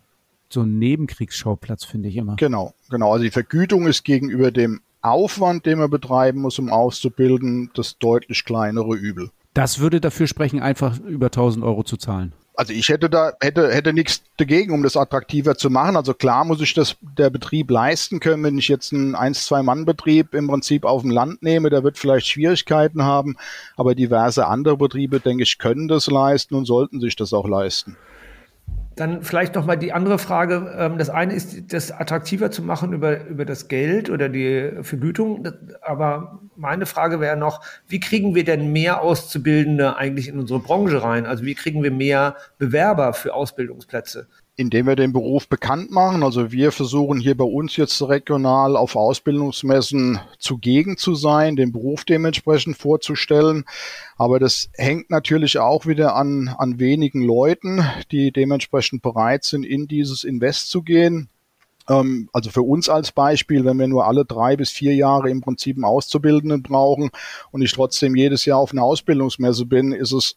so ein Nebenkriegsschauplatz, finde ich immer. Genau, genau. Also die Vergütung ist gegenüber dem Aufwand, den man betreiben muss, um auszubilden, das deutlich kleinere Übel. Das würde dafür sprechen, einfach über 1000 Euro zu zahlen also ich hätte da hätte hätte nichts dagegen, um das attraktiver zu machen. Also klar muss ich das der Betrieb leisten können, wenn ich jetzt einen 1 2 Mann Betrieb im Prinzip auf dem Land nehme, der wird vielleicht Schwierigkeiten haben, aber diverse andere Betriebe, denke ich, können das leisten und sollten sich das auch leisten. Dann vielleicht noch mal die andere Frage. Ähm, das eine ist, das attraktiver zu machen über, über das Geld oder die Vergütung. Aber meine Frage wäre noch, wie kriegen wir denn mehr Auszubildende eigentlich in unsere Branche rein? Also wie kriegen wir mehr Bewerber für Ausbildungsplätze? Indem wir den Beruf bekannt machen. Also wir versuchen hier bei uns jetzt regional auf Ausbildungsmessen zugegen zu sein, den Beruf dementsprechend vorzustellen. Aber das hängt natürlich auch wieder an, an wenigen Leuten, die dementsprechend bereit sind, in dieses Invest zu gehen. Ähm, also für uns als Beispiel, wenn wir nur alle drei bis vier Jahre im Prinzip einen Auszubildenden brauchen und ich trotzdem jedes Jahr auf einer Ausbildungsmesse bin, ist es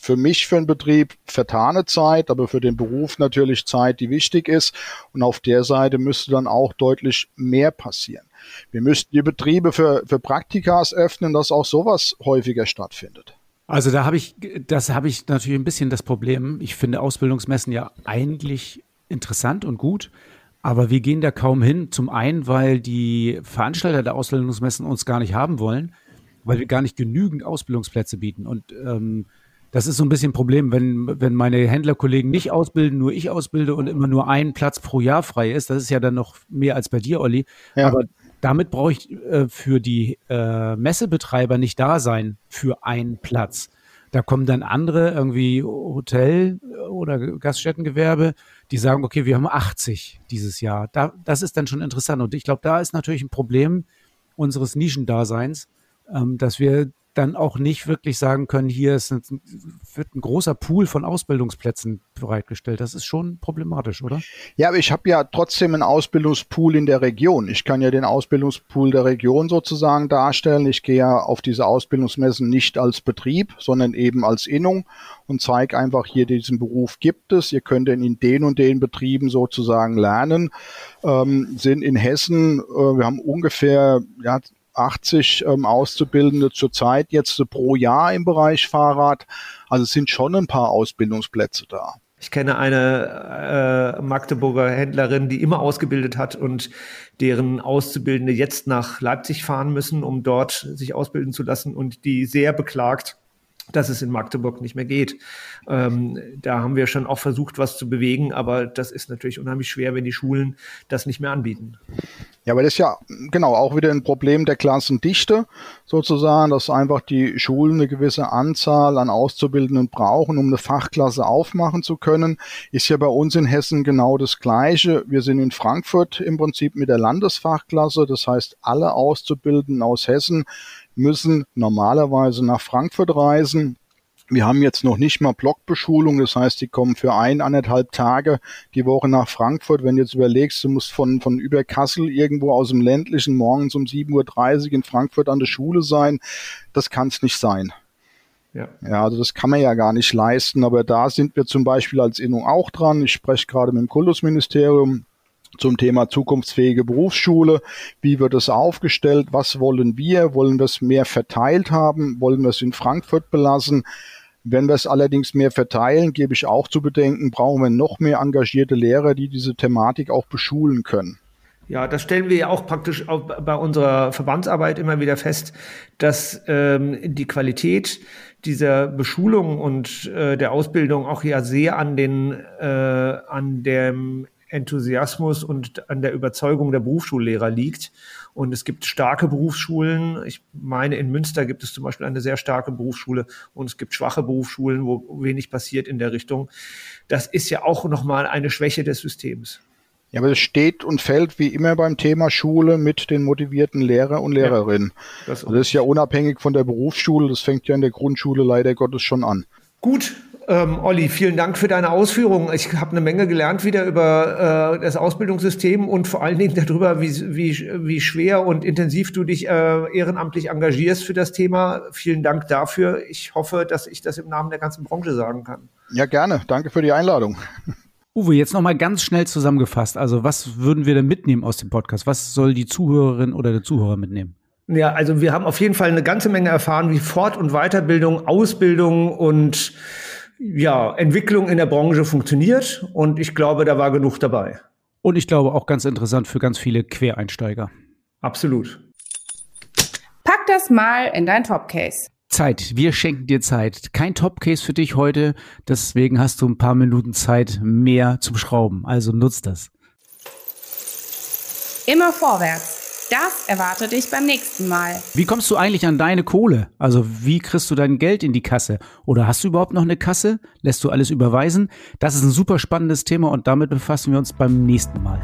für mich, für den Betrieb vertane Zeit, aber für den Beruf natürlich Zeit, die wichtig ist. Und auf der Seite müsste dann auch deutlich mehr passieren. Wir müssten die Betriebe für, für Praktikas öffnen, dass auch sowas häufiger stattfindet. Also da habe ich, das habe ich natürlich ein bisschen das Problem. Ich finde Ausbildungsmessen ja eigentlich interessant und gut, aber wir gehen da kaum hin. Zum einen, weil die Veranstalter der Ausbildungsmessen uns gar nicht haben wollen, weil wir gar nicht genügend Ausbildungsplätze bieten. Und ähm, das ist so ein bisschen ein Problem, wenn, wenn meine Händlerkollegen nicht ausbilden, nur ich ausbilde und immer nur ein Platz pro Jahr frei ist. Das ist ja dann noch mehr als bei dir, Olli. Ja. Aber damit brauche ich äh, für die äh, Messebetreiber nicht da sein für einen Platz. Da kommen dann andere, irgendwie Hotel oder Gaststättengewerbe, die sagen, okay, wir haben 80 dieses Jahr. Da, das ist dann schon interessant. Und ich glaube, da ist natürlich ein Problem unseres Nischendaseins, ähm, dass wir dann auch nicht wirklich sagen können, hier ist ein, wird ein großer Pool von Ausbildungsplätzen bereitgestellt. Das ist schon problematisch, oder? Ja, aber ich habe ja trotzdem einen Ausbildungspool in der Region. Ich kann ja den Ausbildungspool der Region sozusagen darstellen. Ich gehe ja auf diese Ausbildungsmessen nicht als Betrieb, sondern eben als Innung und zeige einfach hier diesen Beruf gibt es. Ihr könnt ihn in den und den Betrieben sozusagen lernen. Ähm, sind in Hessen, äh, wir haben ungefähr ja, 80 ähm, Auszubildende zurzeit jetzt pro Jahr im Bereich Fahrrad. Also es sind schon ein paar Ausbildungsplätze da. Ich kenne eine äh, Magdeburger Händlerin, die immer ausgebildet hat und deren Auszubildende jetzt nach Leipzig fahren müssen, um dort sich ausbilden zu lassen und die sehr beklagt, dass es in Magdeburg nicht mehr geht. Ähm, da haben wir schon auch versucht, was zu bewegen, aber das ist natürlich unheimlich schwer, wenn die Schulen das nicht mehr anbieten. Ja, aber das ist ja genau auch wieder ein Problem der Klassendichte sozusagen, dass einfach die Schulen eine gewisse Anzahl an Auszubildenden brauchen, um eine Fachklasse aufmachen zu können. Ist ja bei uns in Hessen genau das Gleiche. Wir sind in Frankfurt im Prinzip mit der Landesfachklasse, das heißt alle Auszubildenden aus Hessen müssen normalerweise nach Frankfurt reisen. Wir haben jetzt noch nicht mal Blockbeschulung, das heißt, die kommen für ein, anderthalb Tage die Woche nach Frankfurt. Wenn du jetzt überlegst, du musst von, von über Kassel irgendwo aus dem ländlichen morgens um 7.30 Uhr in Frankfurt an der Schule sein, das kann es nicht sein. Ja. ja, also das kann man ja gar nicht leisten, aber da sind wir zum Beispiel als Innung auch dran. Ich spreche gerade mit dem Kultusministerium zum Thema zukunftsfähige Berufsschule. Wie wird es aufgestellt? Was wollen wir? Wollen wir es mehr verteilt haben? Wollen wir es in Frankfurt belassen? Wenn wir es allerdings mehr verteilen, gebe ich auch zu bedenken, brauchen wir noch mehr engagierte Lehrer, die diese Thematik auch beschulen können. Ja, das stellen wir ja auch praktisch auch bei unserer Verbandsarbeit immer wieder fest, dass ähm, die Qualität dieser Beschulung und äh, der Ausbildung auch ja sehr an den äh, an dem Enthusiasmus und an der Überzeugung der Berufsschullehrer liegt. Und es gibt starke Berufsschulen. Ich meine, in Münster gibt es zum Beispiel eine sehr starke Berufsschule und es gibt schwache Berufsschulen, wo wenig passiert in der Richtung. Das ist ja auch nochmal eine Schwäche des Systems. Ja, aber es steht und fällt wie immer beim Thema Schule mit den motivierten Lehrer und Lehrerinnen. Ja, das, das ist ja unabhängig von der Berufsschule. Das fängt ja in der Grundschule leider Gottes schon an. Gut, ähm, Olli, vielen Dank für deine Ausführungen. Ich habe eine Menge gelernt wieder über äh, das Ausbildungssystem und vor allen Dingen darüber, wie, wie, wie schwer und intensiv du dich äh, ehrenamtlich engagierst für das Thema. Vielen Dank dafür. Ich hoffe, dass ich das im Namen der ganzen Branche sagen kann. Ja, gerne. Danke für die Einladung. Uwe, jetzt nochmal ganz schnell zusammengefasst. Also was würden wir denn mitnehmen aus dem Podcast? Was soll die Zuhörerin oder der Zuhörer mitnehmen? Ja, also wir haben auf jeden Fall eine ganze Menge erfahren, wie Fort- und Weiterbildung, Ausbildung und ja, Entwicklung in der Branche funktioniert und ich glaube, da war genug dabei. Und ich glaube auch ganz interessant für ganz viele Quereinsteiger. Absolut. Pack das mal in dein Topcase. Zeit. Wir schenken dir Zeit. Kein Topcase für dich heute, deswegen hast du ein paar Minuten Zeit mehr zum Schrauben. Also nutzt das. Immer vorwärts. Das erwartet dich beim nächsten Mal. Wie kommst du eigentlich an deine Kohle? Also wie kriegst du dein Geld in die Kasse? Oder hast du überhaupt noch eine Kasse? Lässt du alles überweisen? Das ist ein super spannendes Thema und damit befassen wir uns beim nächsten Mal.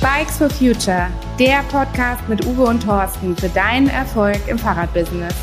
Bikes for Future, der Podcast mit Uwe und Thorsten für deinen Erfolg im Fahrradbusiness.